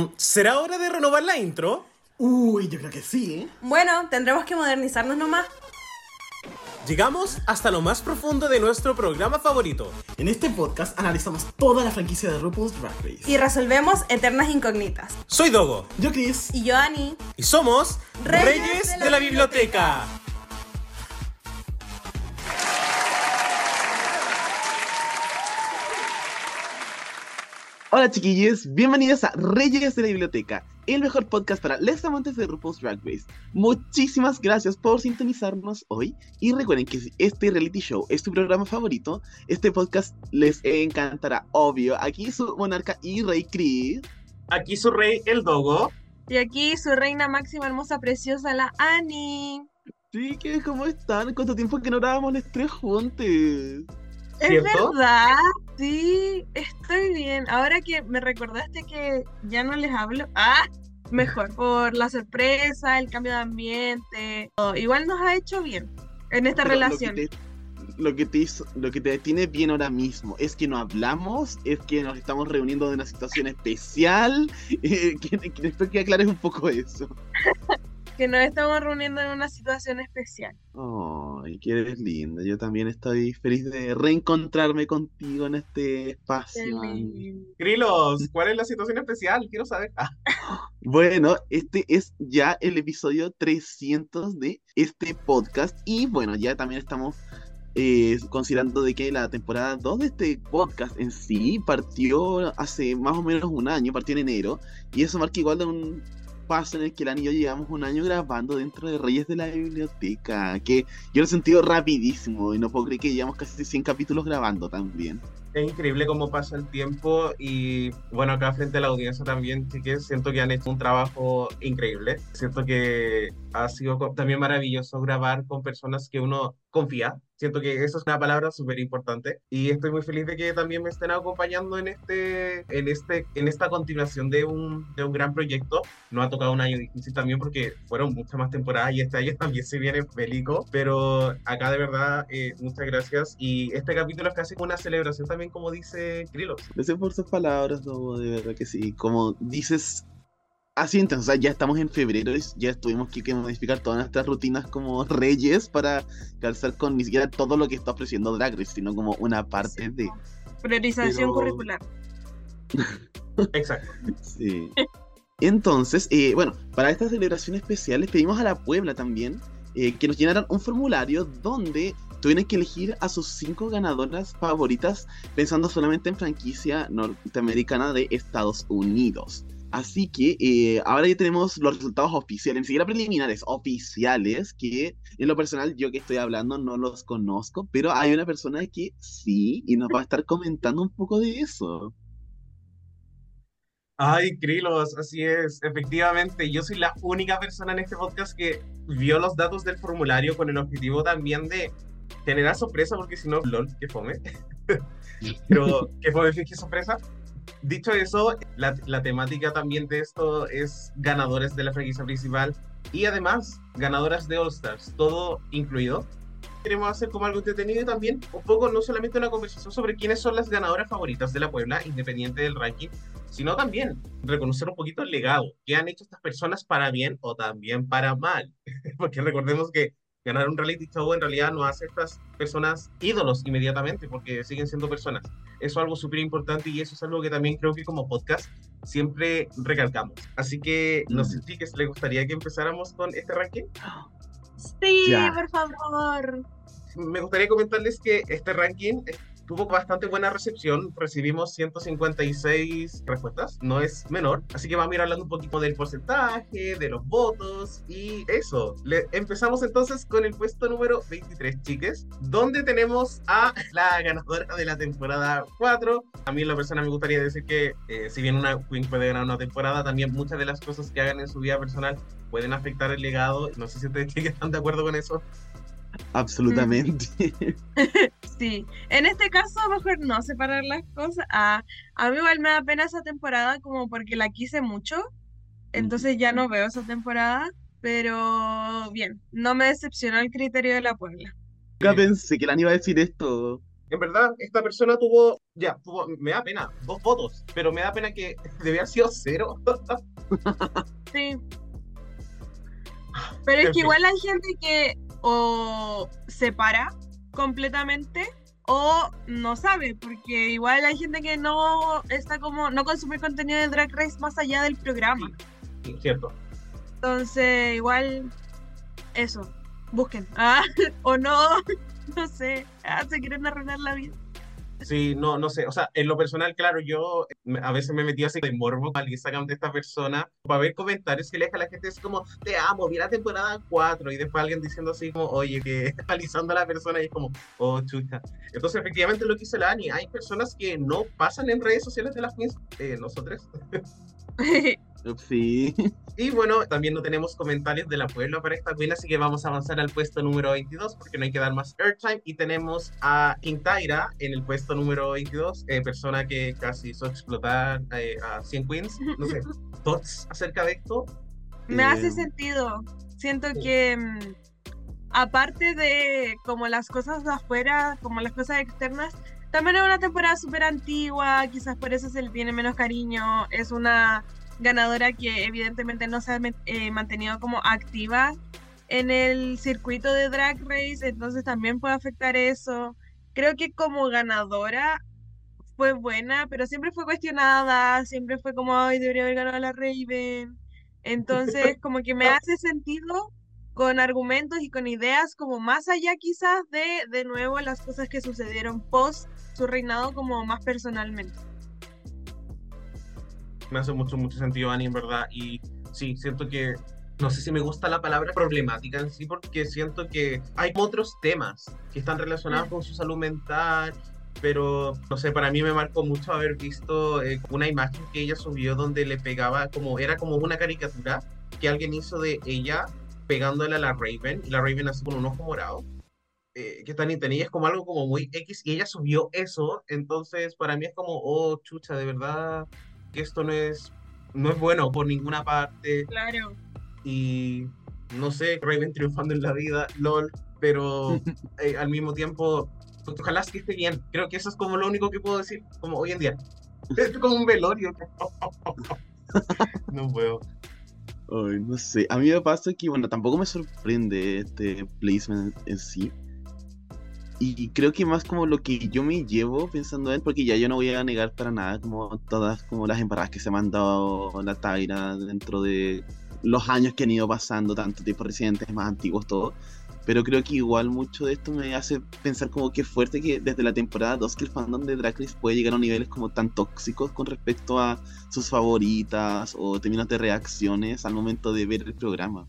Mm, ¿Será hora de renovar la intro? Uy, yo creo que sí, ¿eh? Bueno, tendremos que modernizarnos nomás. Llegamos hasta lo más profundo de nuestro programa favorito. En este podcast analizamos toda la franquicia de RuPaul's Drag Race. Y resolvemos eternas incógnitas. Soy Dogo Yo, Chris. Y yo, Ani. y somos Reyes Reyes, de, la, biblioteca. Hola chiquillos, bienvenidos a Reyes de la Biblioteca, el mejor podcast para les amantes de RuPaul's Drag Race. Muchísimas gracias por sintonizarnos hoy y recuerden que si este reality show es tu programa favorito, este podcast les encantará, obvio. Aquí su monarca y rey Chris. Aquí su rey, el Dogo. Y aquí su reina máxima, hermosa, preciosa, la Ani. Chiques, ¿cómo están? ¿Cuánto tiempo que no grabamos los tres juntos? Es ¿Cierto? verdad, sí, estoy bien. Ahora que me recordaste que ya no les hablo, ah, mejor, por la sorpresa, el cambio de ambiente, todo. igual nos ha hecho bien en esta Pero relación. Lo que, te, lo, que te hizo- lo que te tiene bien ahora mismo es que no hablamos, es que nos estamos reuniendo de una situación especial. eh, que, que espero que aclares un poco eso. Que nos estamos reuniendo en una situación especial. Ay, que eres linda. Yo también estoy feliz de reencontrarme contigo en este espacio. Grilos, ¿cuál es la situación especial? Quiero saber. Ah, Bueno, este es ya el episodio 300 de este podcast y bueno, ya también estamos eh, considerando de que la temporada 2 de este podcast en sí partió hace más o menos un año, partió en enero y eso marca igual de un paso en el que Lani y yo llevamos un año grabando dentro de Reyes de la Biblioteca, que yo lo he sentido rapidísimo y no puedo creer que llevamos casi 100 capítulos grabando también. es increíble cómo pasa el tiempo y bueno, acá frente a la audiencia también, chiques, siento que han hecho un trabajo increíble. Siento que ha sido también maravilloso grabar con personas que uno confía. Siento que eso es una palabra súper importante y estoy muy feliz de que también me estén acompañando en este, en este, en esta continuación de un, de un gran proyecto. Nos ha tocado un año difícil también porque fueron muchas más temporadas y este año también se viene bélico, pero acá de verdad eh, muchas gracias y este capítulo es casi una celebración también como dice Krilos. Gracias por sus palabras, Lobo, de verdad que sí. Como dices, así entonces, o sea, ya estamos en febrero y ya tuvimos que, que modificar todas nuestras rutinas como reyes para calzar con ni siquiera todo lo que está ofreciendo Drag Race, sino como una parte de... Priorización Pero- curricular. Exacto. Sí. Entonces, eh, bueno, para esta celebración especial les pedimos a la Puebla también eh, que nos llenaran un formulario donde tuvieran que elegir a sus cinco ganadoras favoritas pensando solamente en franquicia norteamericana de Estados Unidos. Así que eh, ahora ya tenemos los resultados oficiales, ni siquiera preliminares, oficiales, que en lo personal yo que estoy hablando no los conozco, pero hay una persona que sí y nos va a estar comentando un poco de eso. Ay, Krilos, así es. Efectivamente, yo soy la única persona en este podcast que vio los datos del formulario con el objetivo también de generar sorpresa, porque si no, lol, que fome. Pero, que fome, qué sorpresa. Dicho eso, la, temática también de esto es ganadores de la franquicia principal y además ganadoras de All Stars, todo incluido. Queremos hacer como algo entretenido y también un poco, no solamente una conversación sobre quiénes son las ganadoras favoritas de la Puebla, independiente del ranking, sino también reconocer un poquito el legado que han hecho estas personas para bien o también para mal. Porque recordemos que ganar un reality show en realidad no hace a estas personas ídolos inmediatamente, porque siguen siendo personas. Eso es algo súper importante y eso es algo que también creo que como podcast siempre recalcamos. Así que no sé si les gustaría que empezáramos con este ranking. Sí, Ya. por favor. Me gustaría comentarles que este ranking tuvo bastante buena recepción. Recibimos 156 respuestas, no es menor. Así que vamos a ir hablando un poquito del porcentaje, de los votos y eso. Le- empezamos entonces con el puesto número 23, chiques, donde tenemos a la ganadora de la temporada 4. A mí la persona me gustaría decir que eh, si bien una queen puede ganar una temporada, también muchas de las cosas que hagan en su vida personal pueden afectar el legado. No sé si ustedes están de acuerdo con eso. Absolutamente. Sí, en este caso mejor no separar las cosas. Ah, a mí igual me da pena esa temporada como porque la quise mucho, entonces ya no veo esa temporada, pero bien, no me decepcionó el criterio de la Puebla. Nunca pensé que Lani iba a decir esto. en verdad, esta persona tuvo, ya, tuvo, me da pena, dos votos, pero me da pena que debía haber sido cero. Sí. Pero es En que fin. igual hay gente que o se para completamente o no sabe, porque igual hay gente que no está como, no consume contenido de Drag Race más allá del programa. Sí, cierto. Entonces, igual, eso, busquen. Ah, o no, no sé, ah, se quieren arruinar la vida. Sí, no, no sé, o sea, en lo personal, claro, yo me- a veces me metí así de morbo al Instagram de esta persona para ver comentarios que le deja la gente así como, te amo, vi la temporada 4 y después alguien diciendo así como, oye, que analizando a la persona y es como, oh, chucha. Entonces, efectivamente, lo que hizo la hay personas que no pasan en redes sociales de las queens, eh, nosotros. Sí. Y bueno, también no tenemos comentarios de la Puebla para esta queen, así que vamos a avanzar al puesto número 22 porque no hay que dar más airtime. Y tenemos a Tyra en el puesto número 22, eh, persona que casi hizo explotar eh, a 100 queens. No sé, thoughts acerca de esto. Me hace Eh, sentido. Siento Sí. que mm, aparte de como las cosas de afuera, como las cosas externas, también es una temporada súper antigua, quizás por eso se le tiene menos cariño. Es una ganadora que evidentemente no se ha eh, mantenido como activa en el circuito de Drag Race, entonces también puede afectar eso. Creo que como ganadora fue buena, pero siempre fue cuestionada, siempre fue como, ay, debería haber ganado la Raven. Entonces, como que me hace sentido con argumentos y con ideas como más allá quizás de, de nuevo, las cosas que sucedieron post su reinado como más personalmente. Me hace mucho, mucho sentido, Ani, en verdad. Y sí, siento que, no sé si me gusta la palabra problemática en sí, porque siento que hay otros temas que están relacionados Mm. con su salud mental, pero, no sé, para mí me marcó mucho haber visto eh, una imagen que ella subió donde le pegaba, como era como una caricatura que alguien hizo de ella pegándole a la Raven, y la Raven así con un ojo morado. eh, que tan tenía es como algo como muy X y ella subió eso, entonces para mí es como, oh, chucha, de verdad que esto no es, no es bueno por ninguna parte Claro. y no sé, Raven triunfando en la vida, lol, pero eh, al mismo tiempo, pues, ojalá que esté bien. Creo que eso es como lo único que puedo decir, como hoy en día. Es como un velorio. No puedo. Ay, no sé, a mí me pasa que, bueno, tampoco me sorprende este placement en sí. Y creo que más como lo que yo me llevo pensando en, porque ya yo no voy a negar para nada como todas como las embarradas que se han dado la Taira dentro de los años que han ido pasando, tanto tiempo recientes, más antiguos, todo. Pero creo que igual mucho de esto me hace pensar como que fuerte que desde la temporada 2 que el fandom de Drag puede llegar a niveles como tan tóxicos con respecto a sus favoritas o términos de reacciones al momento de ver el programa.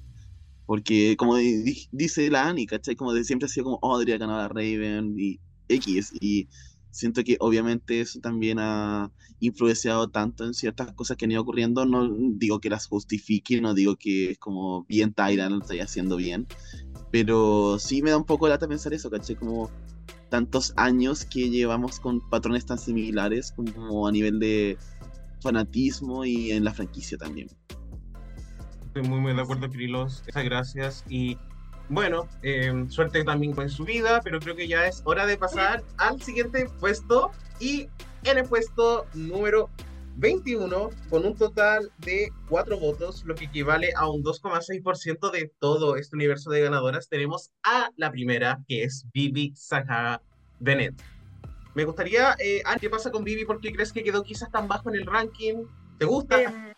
Porque como di- dice la Annie, ¿cachai? Como de siempre ha sido como, oh, debería ganar a Raven y X. Y siento que obviamente eso también ha influenciado tanto en ciertas cosas que han ido ocurriendo. No digo que las justifique, no digo que es como bien Tyra, lo estoy haciendo bien. Pero sí me da un poco lata pensar eso, ¿cachai? Como tantos años que llevamos con patrones tan similares como a nivel de fanatismo y en la franquicia también. Estoy muy, muy de acuerdo, Kirilos. Muchas gracias. Y bueno, eh, suerte también con su vida, pero creo que ya es hora de pasar al siguiente puesto. Y en el puesto número 21, con un total de 4 votos, lo que equivale a un 2,6% de todo este universo de ganadoras, tenemos a la primera, que es Vivi Sahara Bennett. Me gustaría, eh, ¿qué pasa con Vivi? ¿Por qué crees que quedó quizás tan bajo en el ranking? ¿Te gusta? Em,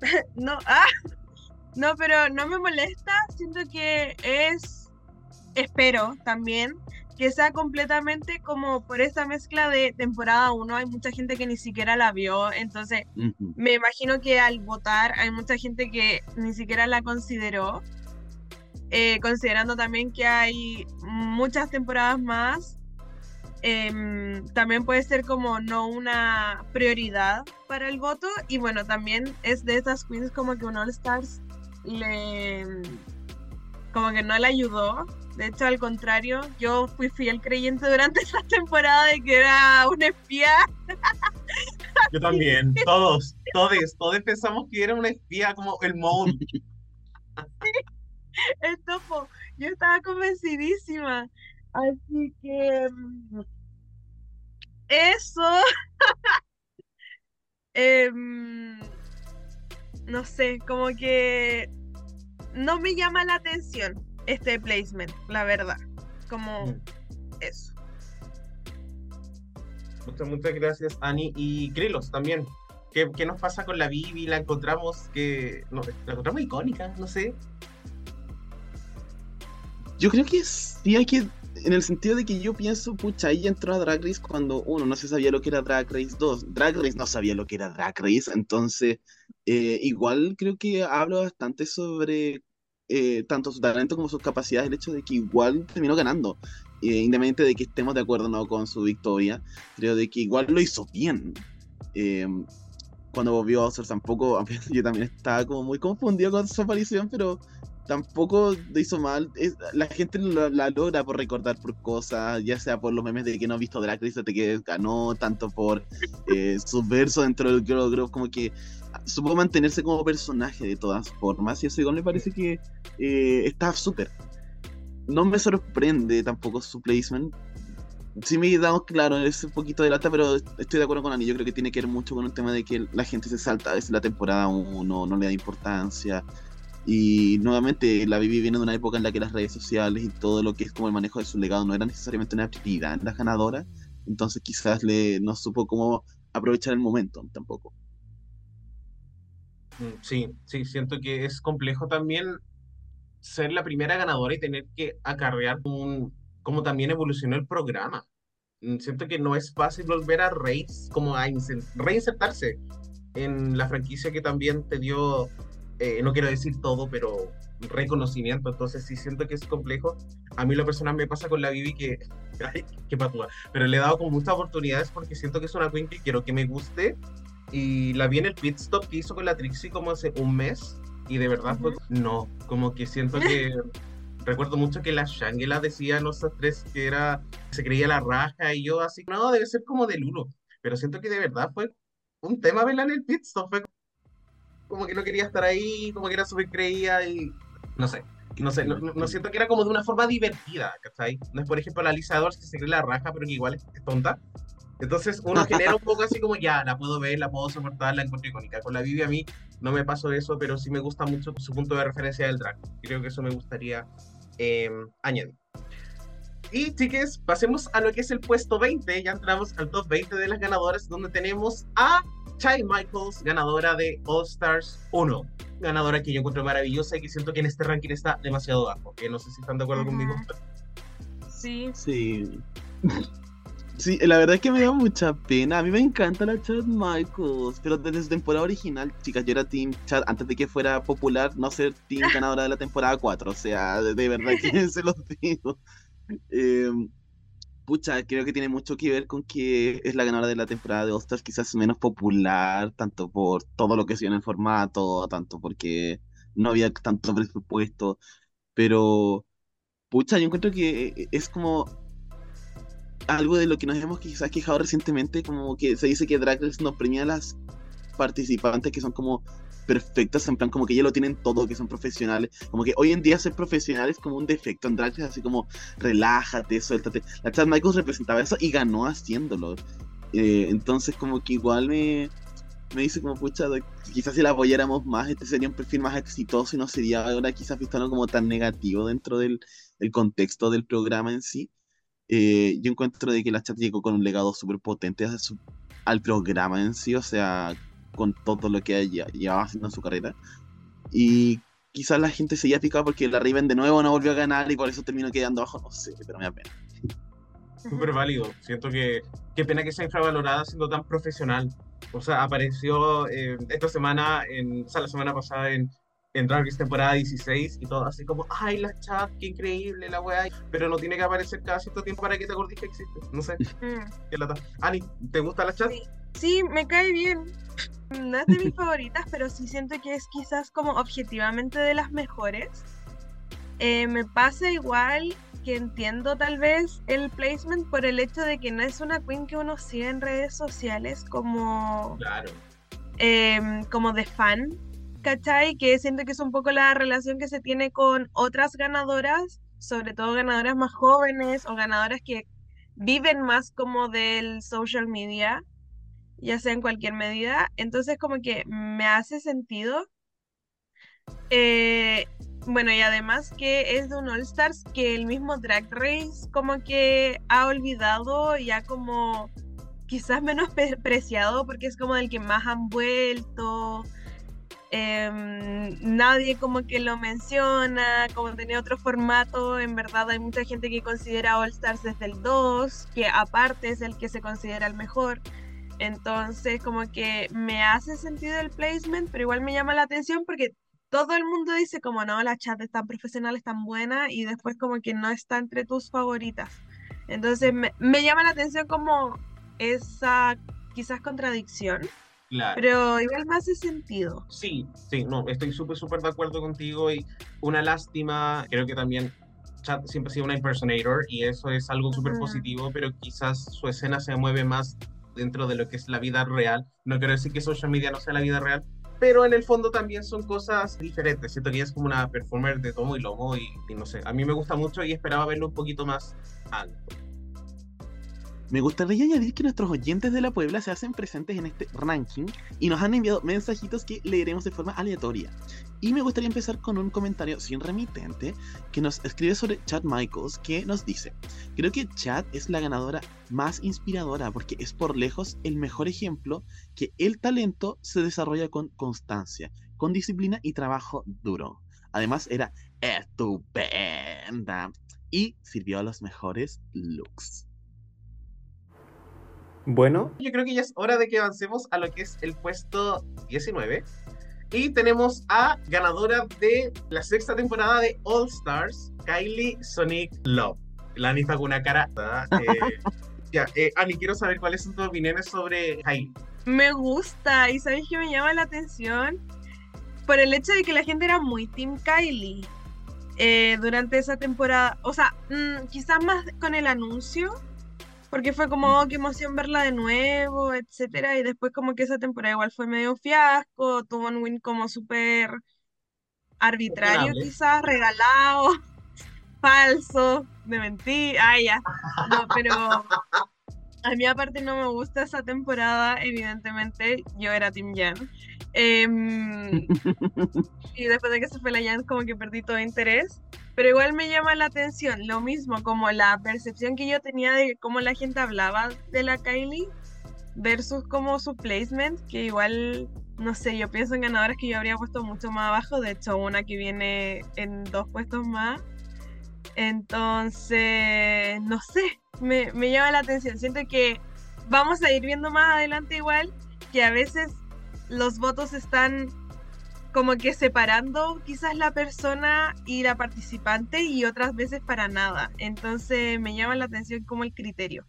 no, ah, no, pero no me molesta. Siento que es, espero también, que sea completamente como por esta mezcla de temporada 1. Hay mucha gente que ni siquiera la vio, entonces me imagino que al votar hay mucha gente que ni siquiera la consideró. Eh, considerando también que hay muchas temporadas más, em, también puede ser como no una prioridad para el voto. Y bueno, también es de esas queens como que un All Stars le como que no le ayudó. De hecho, al contrario, yo fui fiel creyente durante esa temporada de que era una espía. Yo también, todos, todos, todos pensamos que era una espía como el Mole. el topo. Yo estaba convencidísima. Así que, mm, eso. Em, no sé, como que no me llama la atención este placement, la verdad. Como Mm. eso. Muchas, muchas gracias, Ani. Y Krilos también. ¿Qué, qué nos pasa con la Bibi? La encontramos que. No, la encontramos icónica, no sé. Yo creo que sí hay que. En el sentido de que yo pienso, pucha, ella entró a Drag Race cuando uno no se sabía lo que era Drag Race 2. Drag Race no sabía lo que era Drag Race, entonces eh, igual creo que habla bastante sobre eh, tanto su talento como sus capacidades, el hecho de que igual terminó ganando. Eh, de que estemos de acuerdo no con su victoria, creo de que igual lo hizo bien. Eh, cuando volvió a Oscar tampoco, yo también estaba como muy confundido con su aparición, pero tampoco lo hizo mal. Es- la gente la, la logra por recordar por cosas, ya sea por los memes de que no ha visto Drag Race desde que ganó, tanto por eh, sus versos dentro del Girl Group, como que supo mantenerse como personaje de todas formas, y eso igual me parece que eh, está súper. No me sorprende tampoco su placement. Sí me he dado claro, es un poquito de lata, pero estoy de acuerdo con Ani. Yo creo que tiene que ver mucho con el tema de que la gente se salta a veces la temporada 1, no le da importancia. Y nuevamente la Bibi viene de una época en la que las redes sociales y todo lo que es como el manejo de su legado no era necesariamente una prioridad en las. Entonces quizás le no supo cómo aprovechar el momento tampoco. Mm, Sí, sí, siento que es complejo también ser la primera ganadora y tener que acarrear un, como también evolucionó el programa. Mm, Siento que no es fácil volver a como a reinsertarse en la franquicia que también te dio, eh, no quiero decir todo, pero reconocimiento. Entonces sí siento que es complejo. A mí lo personal me pasa con la Bibi que, ay, qué patúa, pero le he dado como muchas oportunidades porque siento que es una queen que quiero que me guste. Y la vi en el pit stop que hizo con la Trixie como hace un mes y de verdad fue, Ujú. no, como que siento que recuerdo mucho que la Shangela decía a nosotros tres que era, se creía la raja y yo así, no, debe ser como de Lulo, pero siento que de verdad fue un tema verla en el pit stop, fue como que no quería estar ahí, como que era súper creía y no sé. No sé, no, no- siento que era como de una forma divertida, ¿cachai? No es, por ejemplo, la Lisa Edwards que se cree la raja, pero que igual es tonta. Entonces uno genera un poco así como ya, la puedo ver, la puedo soportar, la encuentro icónica. Con la Vivi a mí no me pasó eso, pero sí me gusta mucho su punto de referencia del drag. Creo que eso me gustaría eh, añadir. Y chiques, pasemos a lo que es el puesto 20. Ya entramos al top 20 de las ganadoras, donde tenemos a Chai Michaels, ganadora de All Stars 1. Ganadora que yo encuentro maravillosa y que siento que en este ranking está demasiado bajo. Que no sé si están de acuerdo conmigo. Sí. Sí. Sí, la verdad es que me da mucha pena. A mí me encanta la Chad Michaels, pero desde su temporada original, chicas, yo era Team Chad antes de que fuera popular no ser Team ganadora de la temporada 4. O sea, de, verdad que se los digo. Eh, pucha, creo que tiene mucho que ver con que es la ganadora de la temporada de All quizás menos popular, tanto por todo lo que se en el formato, tanto porque no había tanto presupuesto. Pero, pucha, yo encuentro que es como algo de lo que nos hemos quizás quejado recientemente, como que se dice que Drag Race no premia a las participantes que son como perfectas, en plan como que ya lo tienen todo, que son profesionales, como que hoy en día ser profesional es como un defecto en Drag así como relájate, suéltate. La Chad Michaels representaba eso y ganó haciéndolo. Eh, entonces como que igual me, me dice como, pucha, quizás si la apoyáramos más, este sería un perfil más exitoso y no sería ahora quizás visto como tan negativo dentro del el contexto del programa en sí. Eh, yo encuentro de que la chat llegó con un legado súper potente al programa en sí, o sea, con todo lo que ella llevaba haciendo en su carrera. Y quizás la gente seguía picada porque la Raven de nuevo no volvió a ganar y por eso terminó quedando abajo, no sé, pero me da pena. Súper válido. Siento que qué pena que sea infravalorada siendo tan profesional. O sea, apareció eh, esta semana, en, o sea, la semana pasada en, en Drag Race temporada 16 y todo así como, ay, la chat, qué increíble la weá. Pero no tiene que aparecer cada cierto tiempo para que te acordes que existe. No sé, Mm. qué lata. Ani, ¿te gusta la chat? Sí. Sí, me cae bien. No es de mis favoritas, pero sí siento que es quizás como objetivamente de las mejores. Eh, me pasa igual que entiendo tal vez el placement por el hecho de que no es una queen que uno sigue en redes sociales como, Claro. em, como de fan, ¿cachai? Que siento que es un poco la relación que se tiene con otras ganadoras, sobre todo ganadoras más jóvenes o ganadoras que viven más como del social media, ya sea en cualquier medida. Entonces como que me hace sentido. Eh, bueno, y además que es de un All Stars que el mismo Drag Race como que ha olvidado y ha como quizás menospreciado porque es como del que más han vuelto. Em, nadie como que lo menciona, como tenía otro formato, en verdad hay mucha gente que considera All Stars desde el 2, que aparte es el que se considera el mejor. Entonces como que me hace sentido el placement, pero igual me llama la atención porque todo el mundo dice como no, la chat es tan profesional, es tan buena y después como que no está entre tus favoritas. Entonces me, me llama la atención como esa quizás contradicción. Claro. Pero igual me hace sentido. Sí, sí, no, estoy súper, súper de acuerdo contigo y una lástima, creo que también Chad siempre ha sido una impersonator y eso es algo súper Ujú. positivo, pero quizás su escena se mueve más dentro de lo que es la vida real. No quiero decir que social media no sea la vida real, pero en el fondo también son cosas diferentes. Siento que ella es como una performer de tomo y lomo y, y no sé, a mí me gusta mucho y esperaba verlo un poquito más alto. Me gustaría añadir que nuestros oyentes de la Puebla se hacen presentes en este ranking y nos han enviado mensajitos que leeremos de forma aleatoria. Y me gustaría empezar con un comentario sin remitente que nos escribe sobre Chad Michaels que nos dice, creo que Chad es la ganadora más inspiradora porque es por lejos el mejor ejemplo que el talento se desarrolla con constancia, con disciplina y trabajo duro. Además era estupenda y sirvió a los mejores looks. Bueno, Yo creo que ya es hora de que avancemos a lo que es el puesto 19. Y tenemos a ganadora de la sexta temporada de All Stars, Kylie Sonic Love. La Anita con una cara. ¿verdad? Eh, ya, eh, Ani, quiero saber cuáles son tus opiniones sobre Kylie. Me gusta y sabes que me llama la atención por el hecho de que la gente era muy Team Kylie eh, durante esa temporada. O sea, mm, quizás más con el anuncio, porque fue como, oh, qué emoción verla de nuevo, etcétera. Y después como que esa temporada igual fue medio fiasco, tuvo un win como súper arbitrario quizás, regalado, falso, de mentir. Ah, ya. No, pero a mí aparte no me gusta esa temporada, evidentemente yo era Team Jan. Em, y después de que se fue la Jan como que perdí todo interés. Pero igual me llama la atención, lo mismo, como la percepción que yo tenía de cómo la gente hablaba de la Kylie versus como su placement, que igual, no sé, yo pienso en ganadoras que yo habría puesto mucho más abajo, de hecho una que viene en dos puestos más. Entonces, no sé, me, me llama la atención. Siento que vamos a ir viendo más adelante igual que a veces los votos están como que separando quizás la persona y la participante y otras veces para nada. Entonces me llama la atención como el criterio.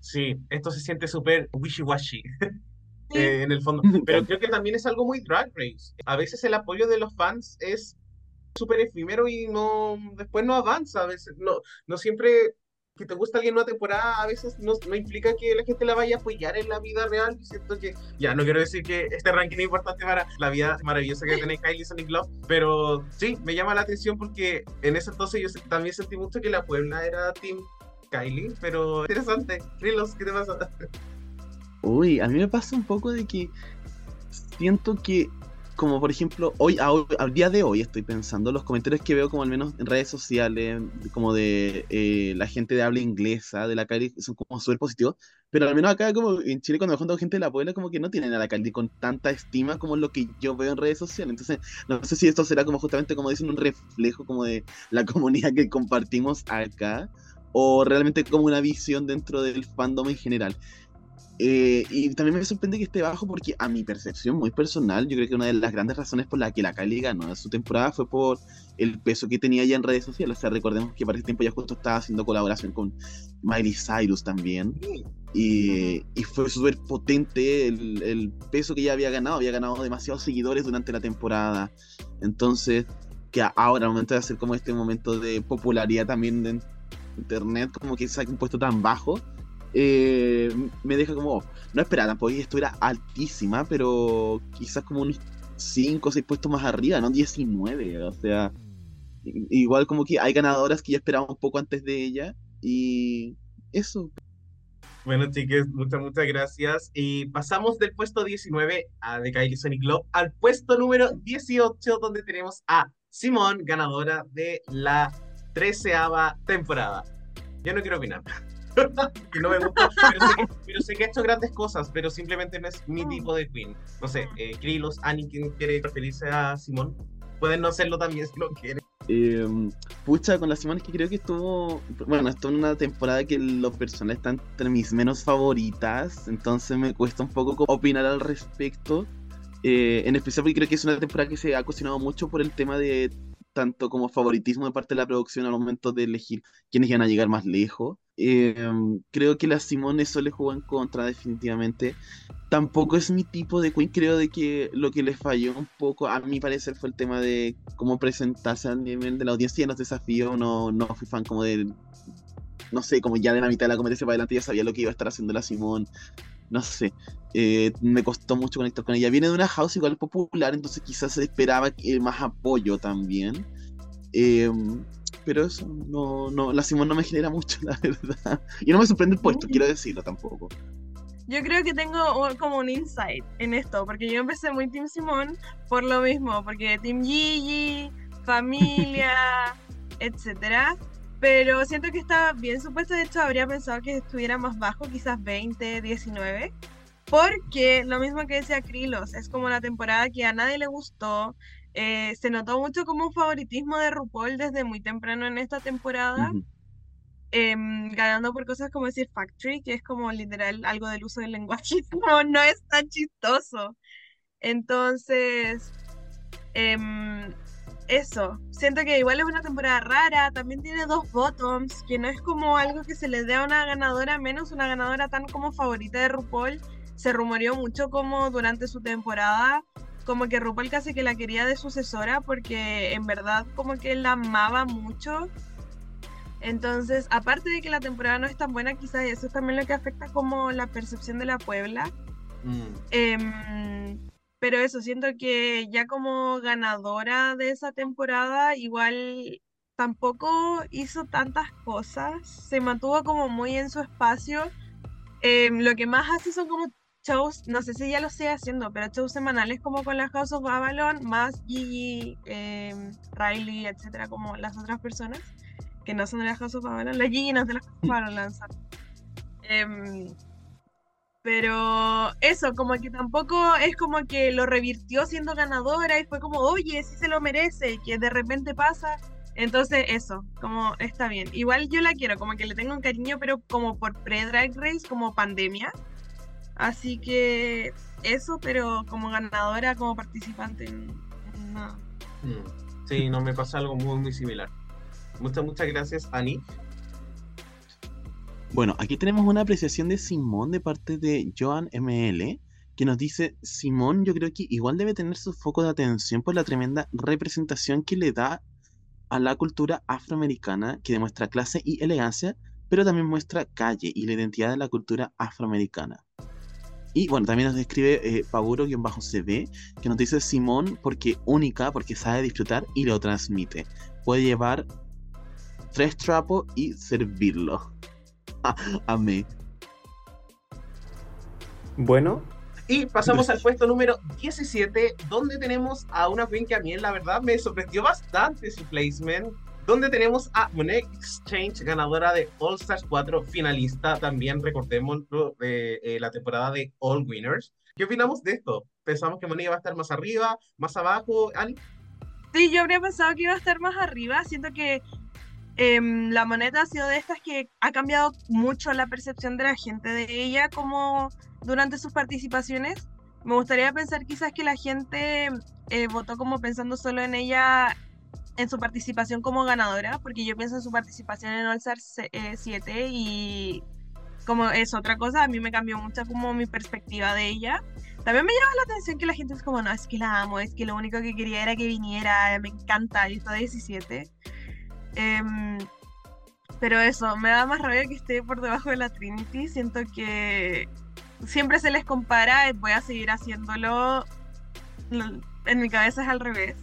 Sí, esto se siente súper wishy-washy. Sí. eh, en el fondo. Pero creo que también es algo muy Drag Race. A veces el apoyo de los fans es súper efímero y no después no avanza. A veces no, no siempre que te gusta alguien en una temporada, a veces no, no implica que la gente la vaya a apoyar en la vida real. Siento que, ya, no quiero decir que este ranking es importante para la vida maravillosa que tiene Kylie Sonic Love, pero sí, me llama la atención porque en ese entonces yo también sentí mucho que la Puebla era Team Kylie, pero interesante. Rilos, ¿qué te pasa? Uy, a mí me pasa un poco de que siento que, como por ejemplo, hoy, al día de hoy estoy pensando, los comentarios que veo como al menos en redes sociales, como de eh, la gente de habla inglesa, de la Kylie, son como súper positivos, pero al menos acá como en Chile cuando me junto gente de la Puebla, como que no tienen a la Kylie con tanta estima como lo que yo veo en redes sociales, entonces no sé si esto será como justamente como dicen un reflejo como de la comunidad que compartimos acá, o realmente como una visión dentro del fandom en general. Eh, y también me sorprende que esté bajo porque a mi percepción muy personal, yo creo que una de las grandes razones por la que la Kylie ganó su temporada fue por el peso que tenía ya en redes sociales. O sea, recordemos que para ese tiempo ya justo estaba haciendo colaboración con Miley Cyrus también. Y, fue súper potente el, peso que ella había ganado. Había ganado demasiados seguidores durante la temporada. Entonces, que ahora, momento de hacer como este momento de popularidad también de internet, como que saque un puesto tan bajo, eh, me deja como, no esperaba tampoco esto era altísima, pero quizás como unos 5 o 6 puestos más arriba, no 19, o sea, igual como que hay ganadoras que ya esperaba un poco antes de ella y eso. Bueno, chiques, muchas, muchas gracias. Y pasamos del puesto 19 a The Kylie Sonic Club al puesto número 18, donde tenemos a Simón, ganadora de la treceava temporada. Yo no quiero opinar. que no me gusta, pero sé, que, pero sé, que, ha hecho grandes cosas, pero simplemente no es mi tipo de queen. No sé, eh, Krilos, Annie, quien quiere referirse a Simón, pueden no hacerlo también si lo quieren. Eh, pucha, con la Simón es que creo que estuvo, bueno, estuvo en una temporada que los personajes están entre mis menos favoritas, entonces me cuesta un poco opinar al respecto. Eh, en especial porque creo que es una temporada que se ha cocinado mucho por el tema de tanto como favoritismo de parte de la producción al momento de elegir quiénes iban a llegar más lejos. Eh, creo que la Simone eso le jugó en contra definitivamente. Tampoco es mi tipo de Queen, creo de que lo que le falló un poco, a mi parecer, fue el tema de cómo presentarse al nivel de la audiencia en los desafíos. No, no fui fan como de, no sé, como ya de la mitad de la competencia para adelante ya sabía lo que iba a estar haciendo la Simone no sé, eh, me costó mucho conectar con ella. Viene de una house igual popular, entonces quizás esperaba más apoyo también. Em, pero eso, no, no, la Simón no me genera mucho, la verdad. Y no me sorprende el puesto, quiero decirlo tampoco. Yo creo que tengo como un insight en esto, porque yo empecé muy Team Simón por lo mismo, porque Team Gigi, familia, etcétera. Pero siento que está bien supuesto. De hecho, habría pensado que estuviera más bajo, quizás 20, 19. Porque lo mismo que decía Krilos, es como la temporada que a nadie le gustó. Eh, se notó mucho como un favoritismo de RuPaul desde muy temprano en esta temporada. Em, ganando por cosas como decir factory, que es como literal algo del uso del lenguaje, no, no es tan chistoso. Entonces, em, eso, siento que igual es una temporada rara, también tiene dos bottoms, que no es como algo que se le dé a una ganadora, menos una ganadora tan como favorita de RuPaul. Se rumoreó mucho como durante su temporada, como que RuPaul casi que la quería de sucesora, porque en verdad como que la amaba mucho. Entonces, aparte de que la temporada no es tan buena, quizás eso es también lo que afecta como la percepción de la Puebla. Mm. Em, pero eso, siento que ya como ganadora de esa temporada, igual tampoco hizo tantas cosas, se mantuvo como muy en su espacio. Em, lo que más hace son como shows, no sé si ya lo sigue haciendo, pero shows semanales como con la House of Avalon, más Gigi, em, Riley, etcétera, como las otras personas que no son de la House of Avalon. La Gigi no es de la House of Avalon, eh, pero eso, como que tampoco es como que lo revirtió siendo ganadora y fue como, oye, sí se lo merece, y que de repente pasa. Entonces, eso, como está bien. Igual yo la quiero, como que le tengo un cariño, pero como por pre-Drag Race, como pandemia. Así que eso, pero como ganadora, como participante, no. Mm, sí, no me pasa algo muy, muy similar. Muchas, muchas gracias, Ani. Bueno, aquí tenemos una apreciación de Simón de parte de Joan ML, que nos dice, Simón yo creo que igual debe tener su foco de atención por la tremenda representación que le da a la cultura afroamericana, que demuestra clase y elegancia, pero también muestra calle y la identidad de la cultura afroamericana. Y bueno, también nos describe eh, Paburo-CB, que nos dice Simón porque única, porque sabe disfrutar y lo transmite. Puede llevar tres trapos y servirlo. Amé. Bueno. Y pasamos al puesto número 17, donde tenemos a una queen que a mí, la verdad, me sorprendió bastante su placement. Donde tenemos a Monet Exchange, ganadora de All Stars 4, finalista también, recordémoslo, de eh, la temporada de All Winners. ¿Qué opinamos de esto? ¿Pensamos que Monet iba a estar más arriba, más abajo, Ani? Sí, yo habría pensado que iba a estar más arriba. Siento que Em, la moneda ha sido de estas que ha cambiado mucho la percepción de la gente de ella como durante sus participaciones. Me gustaría pensar quizás que la gente eh, votó como pensando solo en ella en su participación como ganadora, porque yo pienso en su participación en All Star 7 eh, y como es otra cosa, a mí me cambió mucho como mi perspectiva de ella. También me llama la atención que la gente es como, no, es que la amo, es que lo único que quería era que viniera, me encanta, y está 17. Em, pero eso, me da más rabia que esté por debajo de la Trinity. Siento que siempre se les compara, voy a seguir haciéndolo. En mi cabeza es al revés.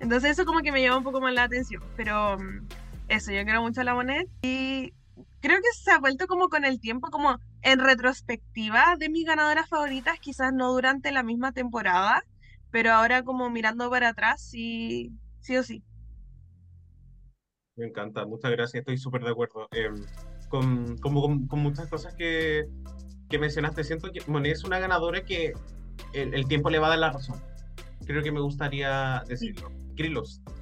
Entonces eso como que me llama un poco más la atención. Pero mm, eso, yo quiero mucho a la Monet. Y creo que se ha vuelto como con el tiempo, como en retrospectiva de mis ganadoras favoritas, quizás no durante la misma temporada, pero ahora como mirando para atrás, sí, sí o sí. Me encanta, muchas gracias, estoy súper de acuerdo. Em, con, con, con muchas cosas que, que mencionaste, siento que Monet es una ganadora que el, el tiempo le va a dar la razón. Creo que me gustaría decirlo.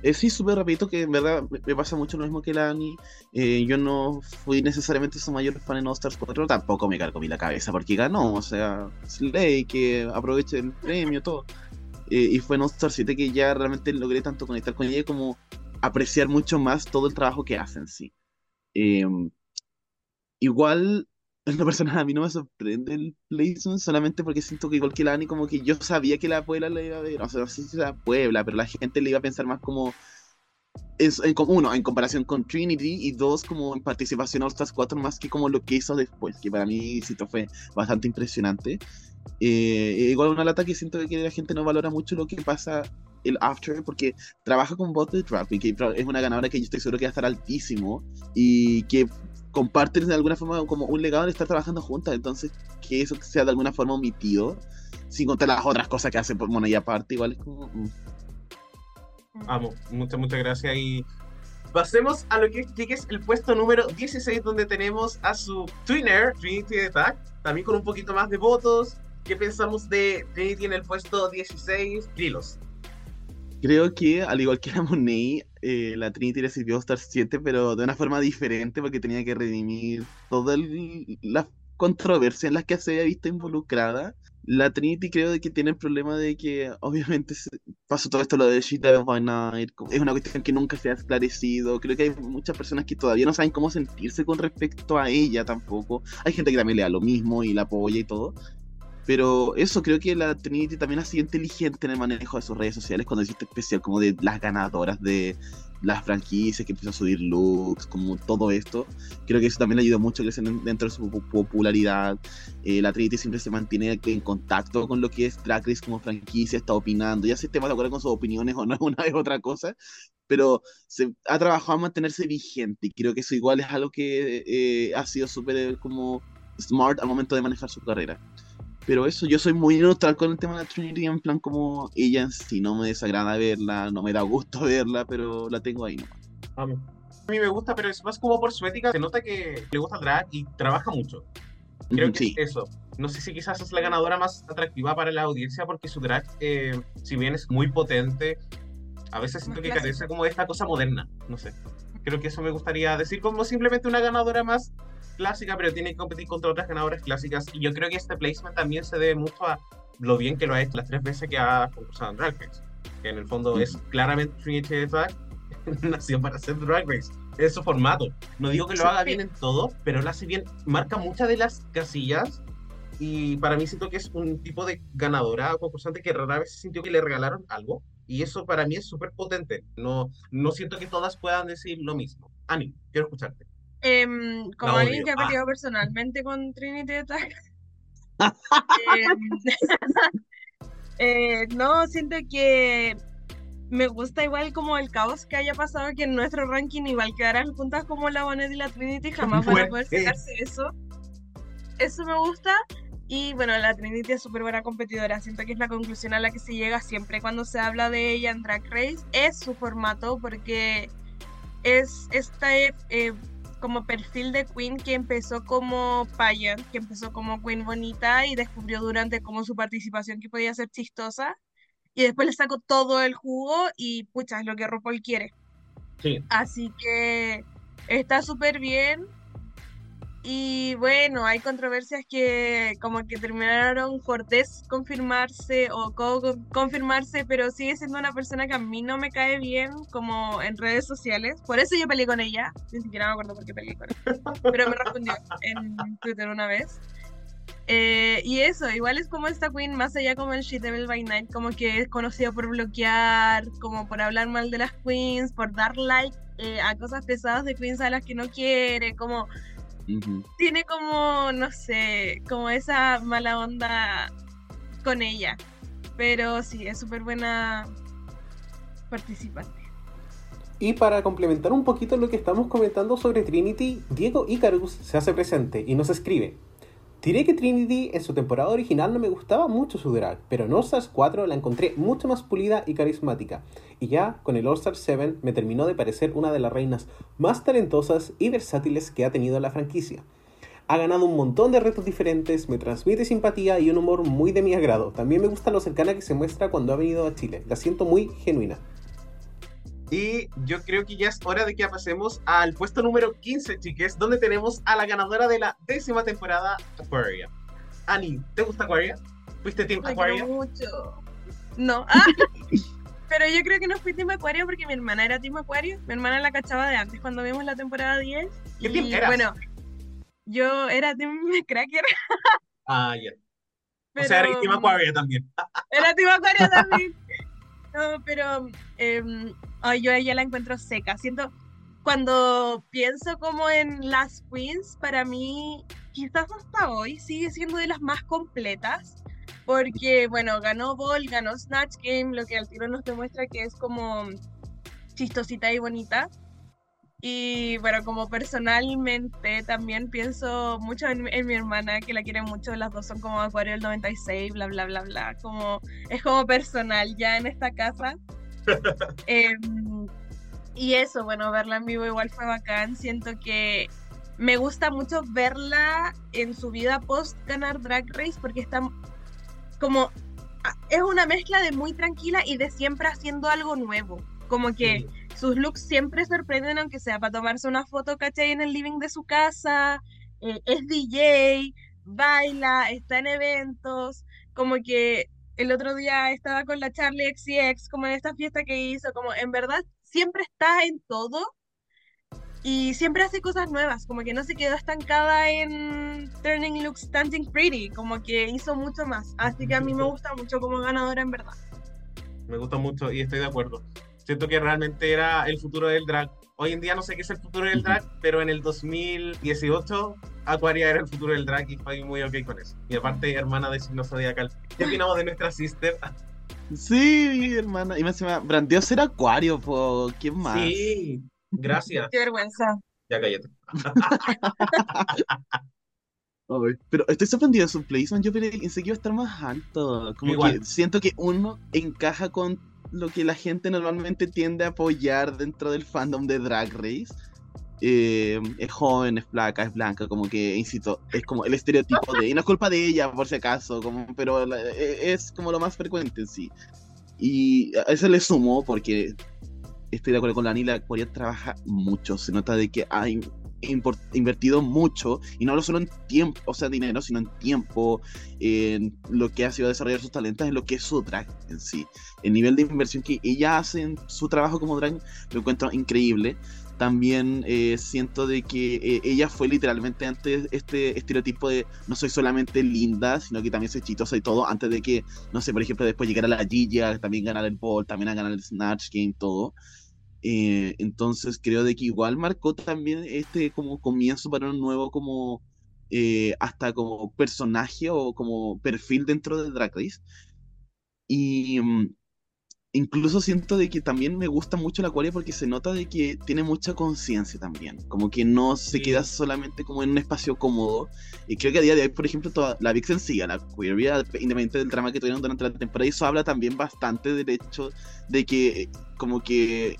Eh, sí, súper rapidito, que en verdad me- pasa mucho lo mismo que la Ani. Eh, yo no fui necesariamente su mayor fan en All Stars 4, tampoco me cargó mi la cabeza porque ganó, o sea, Slay, que aproveche el premio, todo. Eh, y fue en All Stars 7 que ya realmente logré tanto conectar con ella como apreciar mucho más todo el trabajo que hacen, sí. Eh, igual, en lo personal, a mí no me sorprende el placement solamente porque siento que igual que la Ani, como que yo sabía que la Puebla la iba a ver, o sea, no sé si la Puebla, pero la gente le iba a pensar más como en, en uno, en comparación con Trinity, y dos, como en participación a Stars 4, más que como lo que hizo después, que para mí siento fue bastante impresionante. Eh, igual una lata que siento que la gente no valora mucho lo que pasa el after, porque trabaja con Bot de Trap, y que es una ganadora que yo estoy seguro que va a estar altísimo, y que comparten de alguna forma como un legado de estar trabajando juntas, entonces que eso sea de alguna forma omitido, sin contar las otras cosas que hace por Mona y aparte, igual es como... mm. Amo, muchas, muchas gracias. Y pasemos a lo que, que es el puesto número 16, donde tenemos a su twinner, Trinity de Tag, también con un poquito más de votos. ¿Qué pensamos de Trinity en el puesto 16? Krilos. Creo que, al igual que la Monet, eh, la Trinity le sirvió Star 7, pero de una forma diferente porque tenía que redimir todas las controversias en las que se había visto involucrada. La Trinity creo de que tiene el problema de que obviamente pasó todo esto lo de She Devil by Night, es una cuestión que nunca se ha esclarecido, creo que hay muchas personas que todavía no saben cómo sentirse con respecto a ella tampoco, hay gente que también le da lo mismo y la apoya y todo, pero eso, creo que la Trinity también ha sido inteligente en el manejo de sus redes sociales cuando hiciste especial como de las ganadoras de las franquicias, que empezó a subir looks, como todo esto. Creo que eso también le ayudó mucho a crecer en- dentro de su po- popularidad. Eh, la Trinity siempre se mantiene en contacto con lo que es Drag Race como franquicia, está opinando, ya esté más de acuerdo con sus opiniones o no, una vez otra cosa, pero se ha trabajado a mantenerse vigente y creo que eso igual es algo que eh, ha sido súper eh, como smart al momento de manejar su carrera. Pero eso, yo soy muy neutral con el tema de la Trinity, en plan como ella en sí, no me desagrada verla, no me da gusto verla, pero la tengo ahí nomás. A mí me gusta, pero es más como por su ética. Se nota que le gusta drag y trabaja mucho. Creo que sí, es eso. No sé si quizás es la ganadora más atractiva para la audiencia porque su drag, eh, si bien es muy potente, a veces siento que carece como de esta cosa moderna. No sé. Creo que eso me gustaría decir como simplemente una ganadora más clásica, pero tiene que competir contra otras ganadoras clásicas. Y yo creo que este placement también se debe mucho a lo bien que lo ha hecho las tres veces que ha concursado en Drag Race. Que en el fondo es claramente Trinity de Drag, nació para hacer Drag Race. Es su formato. No digo que lo haga bien en todo, pero lo hace bien. Marca muchas de las casillas. Y para mí siento que es un tipo de ganadora o concursante que rara vez sintió que le regalaron algo. Y eso para mí es súper potente. No, no siento que todas puedan decir lo mismo. Ani, quiero escucharte. Em, como La alguien que ha Ah. peleado personalmente con Trinity Attack. em, eh, no, siento que me gusta igual como el caos que haya pasado que en nuestro ranking igual quedaran juntas como la Bonet y la Trinity, jamás van a poder sacarse eso. Eso me gusta. Y bueno, la Trinity es súper buena competidora. Siento que es la conclusión a la que se llega siempre cuando se habla de ella en Drag Race. Es su formato porque es este eh, como perfil de Queen que empezó como pageant, que empezó como Queen bonita y descubrió durante como su participación que podía ser chistosa. Y después le sacó todo el jugo y pucha, es lo que RuPaul quiere. Sí. Así que está súper bien. Y bueno, hay controversias que como que terminaron por desconfirmarse o co- confirmarse, pero sigue siendo una persona que a mí no me cae bien como en redes sociales. Por eso yo peleé con ella, ni siquiera me acuerdo por qué peleé con ella, pero me respondió en Twitter una vez. Eh, y eso, igual es como esta queen, más allá como el She Devil by Night, como que es conocida por bloquear, como por hablar mal de las queens, por dar like eh, a cosas pesadas de queens a las que no quiere, como Tiene como, no sé, como esa mala onda con ella. Pero sí, es súper buena participante. Y para complementar un poquito lo que estamos comentando sobre Trinity, Diego Icarus se hace presente y nos escribe. Diré que Trinity en su temporada original no me gustaba mucho su drag, pero en All Stars 4 la encontré mucho más pulida y carismática. Y ya con el All Stars 7 me terminó de parecer una de las reinas más talentosas y versátiles que ha tenido la franquicia. Ha ganado un montón de retos diferentes, me transmite simpatía y un humor muy de mi agrado. También me gusta lo cercana que se muestra cuando ha venido a Chile. La siento muy genuina. Y yo creo que ya es hora de que pasemos al puesto número 15, chiques, donde tenemos a la ganadora de la décima temporada, Aquaria. Ani, ¿te gusta Aquaria? ¿Fuiste Team La Aquaria? mucho. No. Ah, pero yo creo que no fui Team Acuario porque mi hermana era Team Acuario. Mi hermana la cachaba de antes cuando vimos la temporada 10. ¿Qué y team eras? bueno, yo era Team Cracker. Ah, ya. Pero, O sea, eres Team Aquaria también. Era Team Acuario también. No, pero em, ay, yo a ella la encuentro seca. Siento, cuando pienso como en las queens, para mí, quizás hasta hoy sigue siendo de las más completas. Porque, bueno, ganó Ball, ganó Snatch Game, lo que al tiro nos demuestra que es como chistosita y bonita. Y bueno, como personalmente también pienso mucho en, mi hermana, que la quiere mucho, las dos son como Acuario del 96, bla, bla, bla, bla. Como, es como personal ya en esta casa. Em, y eso, bueno, verla en vivo igual fue bacán. Siento que me gusta mucho verla en su vida post ganar Drag Race porque está como a- es una mezcla de muy tranquila y de siempre haciendo algo nuevo. Como que Sí. sus looks siempre sorprenden, aunque sea para tomarse una foto, ¿cachai? En el living de su casa. eh, es DJ, baila, está en eventos. Como que el otro día estaba con la Charlie XCX, como en esta fiesta que hizo. Como en verdad siempre está en todo y siempre hace cosas nuevas. Como que no se quedó estancada en Turning Looks Dancing Pretty. Como que hizo mucho más. Así que a mí me gusta mucho como ganadora, en verdad. Me gusta mucho y estoy de acuerdo. Siento que realmente era el futuro del drag. Hoy en día no sé qué es el futuro del drag, pero en el 2018 Aquaria era el futuro del drag y estoy muy ok con eso. Y aparte, hermana de signo zodiacal. ¿Qué opinamos de nuestra sister? Sí, hermana. Y más encima, brandeó ser acuario, po. ¿Quién más? Sí, gracias. Qué vergüenza. Ya cállate. Pero estoy sorprendido de su placement. Yo pensé que iba a estar más alto. Como Igual. que siento que uno encaja con lo que la gente normalmente tiende a apoyar dentro del fandom de Drag Race. Eh, es joven, es flaca, es blanca, como que, insisto, es como el estereotipo de. Y no es culpa de ella, por si acaso, como, pero e- es como lo más frecuente en sí. Y a eso le sumo porque estoy de acuerdo con la Ani, la Aquaria trabaja mucho. Se nota de que hay invertido mucho, y no solo en tiempo, o sea, dinero, sino en tiempo, en lo que ha sido desarrollar sus talentos, en lo que es su drag en sí. El nivel de inversión que ella hace en su trabajo como drag lo encuentro increíble. También eh, siento de que eh, ella fue literalmente antes este estereotipo de no soy solamente linda, sino que también soy chistosa y todo, antes de que, no sé, por ejemplo, después llegar a la Gilla, también ganar el Ball, también a ganar el Snatch Game, todo. Eh, entonces creo de que igual marcó también este como comienzo para un nuevo como eh, hasta como personaje o como perfil dentro de Drag Race. Y mm, incluso siento de que también me gusta mucho la Aquaria porque se nota de que tiene mucha conciencia también, como que no se queda solamente como en un espacio cómodo. Y creo que a día de hoy, por ejemplo, toda la Vixen a la Aquaria, independientemente del drama que tuvieron durante la temporada, eso habla también bastante del hecho de que como que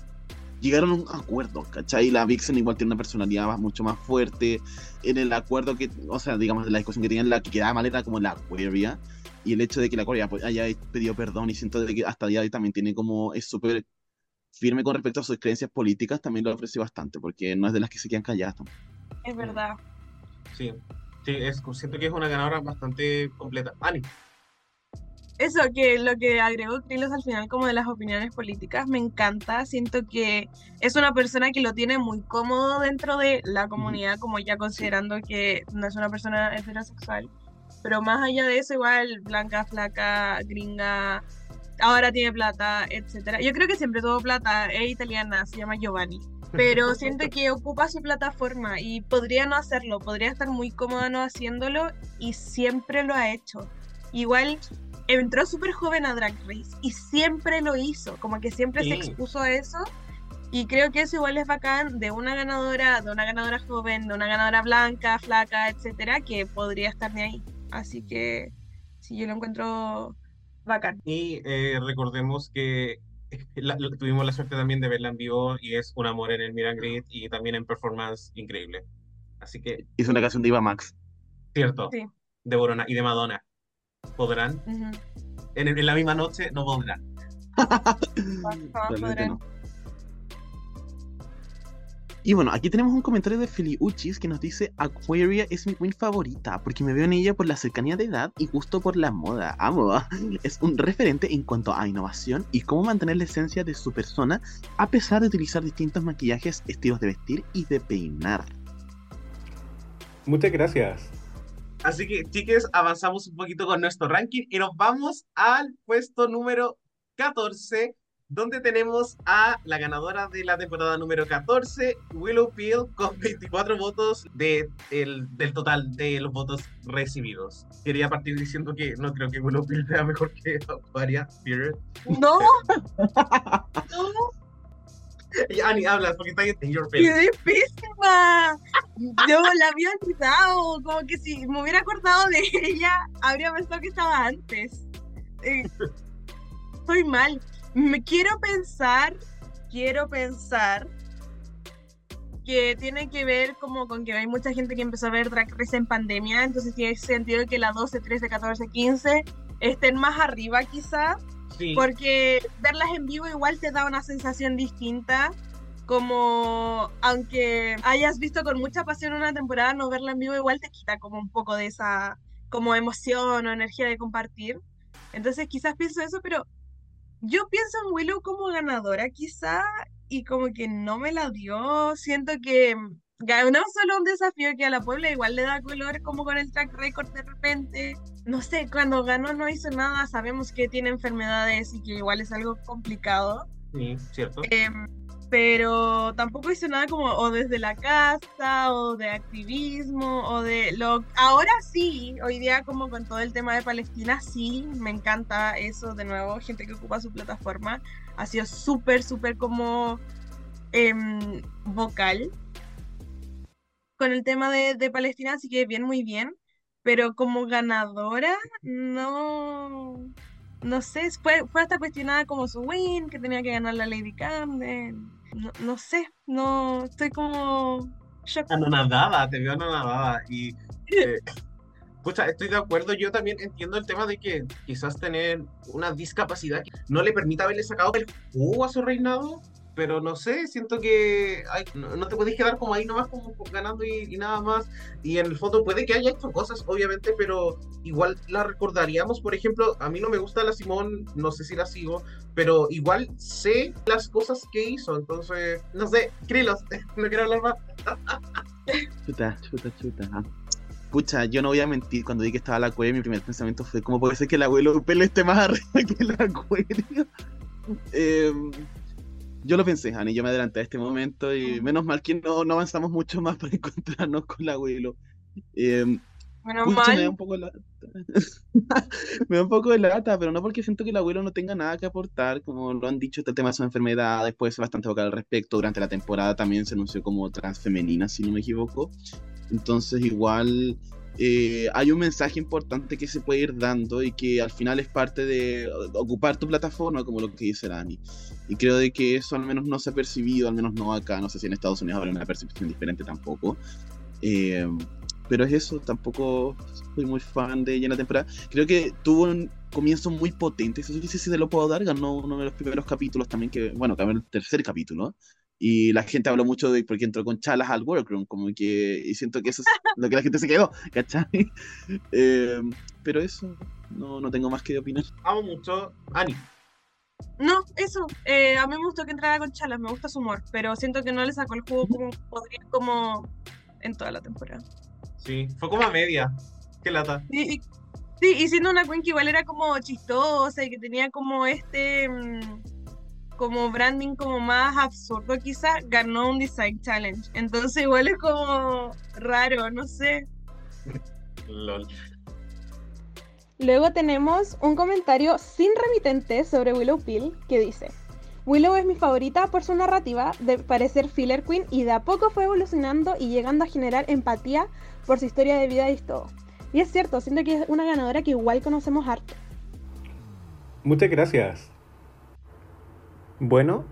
llegaron a un acuerdo, ¿cachai? La Vixen igual tiene una personalidad más- mucho más fuerte. En el acuerdo que, o sea, digamos, de la discusión que tenían, la que quedaba mal era como la Aquaria. Y el hecho de que la Aquaria pues, haya pedido perdón y siento de que hasta el día de hoy también tiene como, es súper firme con respecto a sus creencias políticas, también lo aprecio bastante, porque no es de las que se quedan calladas. Es verdad. Sí, sí, es, siento que es una ganadora bastante completa. Ani, Eso que lo que agregó Krilos al final como de las opiniones políticas me encanta. Siento que es una persona que lo tiene muy cómodo dentro de la comunidad, como ya considerando que no es una persona heterosexual. Pero más allá de eso, igual blanca, flaca, gringa, ahora tiene plata, etcétera. Yo creo que siempre tuvo plata, es italiana, se llama Giovanni. Pero siento que ocupa su plataforma y podría no hacerlo, podría estar muy cómoda no haciéndolo y siempre lo ha hecho. Igual entró súper joven a Drag Race y siempre lo hizo, como que siempre se expuso a eso Y creo que eso igual es bacán de una ganadora, de una ganadora joven, de una ganadora blanca, flaca, etcétera, que podría estar de ahí. Así que sí, yo lo encuentro bacán. Y eh, recordemos que la- la- tuvimos la suerte también de verla en vivo y es un amor en el Miran Grid y también en performance increíble. Así que, Hizo una canción de Iva Max. cierto, Sí. de Borona y de Madonna. ¿Podrán? En, en la misma noche no podrán. Y bueno, aquí tenemos un comentario de Feliuchis que nos dice Aquaria es mi queen favorita porque me veo en ella por la cercanía de edad y gusto por la moda. Amo. Es un referente en cuanto a innovación y cómo mantener la esencia de su persona a pesar de utilizar distintos maquillajes, estilos de vestir y de peinar. Muchas gracias. Así que, chiques, avanzamos un poquito con nuestro ranking y nos vamos al puesto número 14, donde tenemos a la ganadora de la temporada número 14, Willow Peel, con 24 votos de, el- del total de los votos recibidos. Quería partir diciendo que no creo que Willow Peel sea mejor que Aquaria, period. No, no, Y Ani, hablas porque está en your qué face. difícil. Yo la había olvidado, como que si me hubiera acordado de ella, habría pensado que estaba antes. Eh, Estoy mal. Me quiero pensar, quiero pensar que tiene que ver como con que hay mucha gente que empezó a ver Drag Race en pandemia, entonces tiene sentido que la 12, 13, 14, 15 estén más arriba quizá, Sí, porque verlas en vivo igual te da una sensación distinta. Como aunque hayas visto con mucha pasión una temporada, no verla en vivo igual te quita como un poco de esa como emoción o energía de compartir. Entonces quizás pienso eso, pero yo pienso en Willow como ganadora quizá y como que no me la dio. Siento que ganó solo un desafío que a la Puebla igual le da color como con el track record de repente. No sé, cuando ganó no hizo nada, sabemos que tiene enfermedades y que igual es algo complicado. sí, cierto. Em, pero tampoco hizo nada como o desde la casa o de activismo o de lo ahora sí hoy día como con todo el tema de Palestina sí me encanta eso de nuevo gente que ocupa su plataforma ha sido súper súper como em, vocal con el tema de, de Palestina así que bien muy bien pero como ganadora no no sé, fue, fue hasta cuestionada como su win, que tenía que ganar la Lady Camden. No, no sé, no, estoy como shock. anonadada, te veo anonadada. Y, eh, estoy de acuerdo. Yo también entiendo el tema de que quizás tener una discapacidad que no le permita haberle sacado el jugo a su reinado. Pero no sé, siento que no, te puedes quedar como ahí nomás como ganando y, nada más. Y en el fondo puede que haya hecho cosas, obviamente, pero igual la recordaríamos. Por ejemplo, a mí no me gusta la Simón, no sé si la sigo, pero igual sé las cosas que hizo. Entonces, no sé, Krilos, no quiero hablar más. Chuta, chuta, chuta. ah. Pucha, yo no voy a mentir, cuando vi que estaba la cueva, mi primer pensamiento fue, ¿cómo puede ser que el abuelo Pele esté más arriba que la cueva? Eh, yo lo pensé, Ani, yo me adelanté a este momento y menos mal que no, no avanzamos mucho más para encontrarnos con el abuelo. Eh, Menos pucha, me da mal. un poco de lata. me da un poco de lata, pero no porque siento que el abuelo no tenga nada que aportar, como lo han dicho, este tema de su enfermedad, después bastante vocal al respecto, durante la temporada también se anunció como transfemenina, si no me equivoco. Entonces igual eh, hay un mensaje importante que se puede ir dando y que al final es parte de ocupar tu plataforma, como lo que dice Dani. Y creo de que eso al menos no se ha percibido, al menos no acá, no sé si en Estados Unidos habrá una percepción diferente tampoco. Eh, pero es eso, tampoco soy muy fan de ella en la temporada. Creo que tuvo un comienzo muy potente, eso sí que sí se lo puedo dar, ganó uno de los primeros capítulos también, que bueno, ganó el tercer capítulo. Y la gente habló mucho de porque entró con chalas al workroom, como que, y siento que eso es lo que la gente se quedó, ¿cachai? Eh, pero eso, no, no tengo más que opinar. Amo mucho. Ani, No, eso. eh, a mí me gustó que entrara con Chalas, me gusta su humor, pero siento que no le sacó el juego como podría, como en toda la temporada. sí, fue como a media. Qué lata. Y, y- sí, y siendo una queen que igual era como chistosa y que tenía como este mm, como branding como más absurdo quizá, ganó un Design Challenge. Entonces igual es como raro, no sé. Lol. Luego tenemos un comentario sin remitente sobre Willow Pill que dice: Willow es mi favorita por su narrativa de parecer filler queen y de a poco fue evolucionando y llegando a generar empatía por su historia de vida y todo. Y es cierto, siento que es una ganadora que igual conocemos harto. Muchas gracias. Bueno,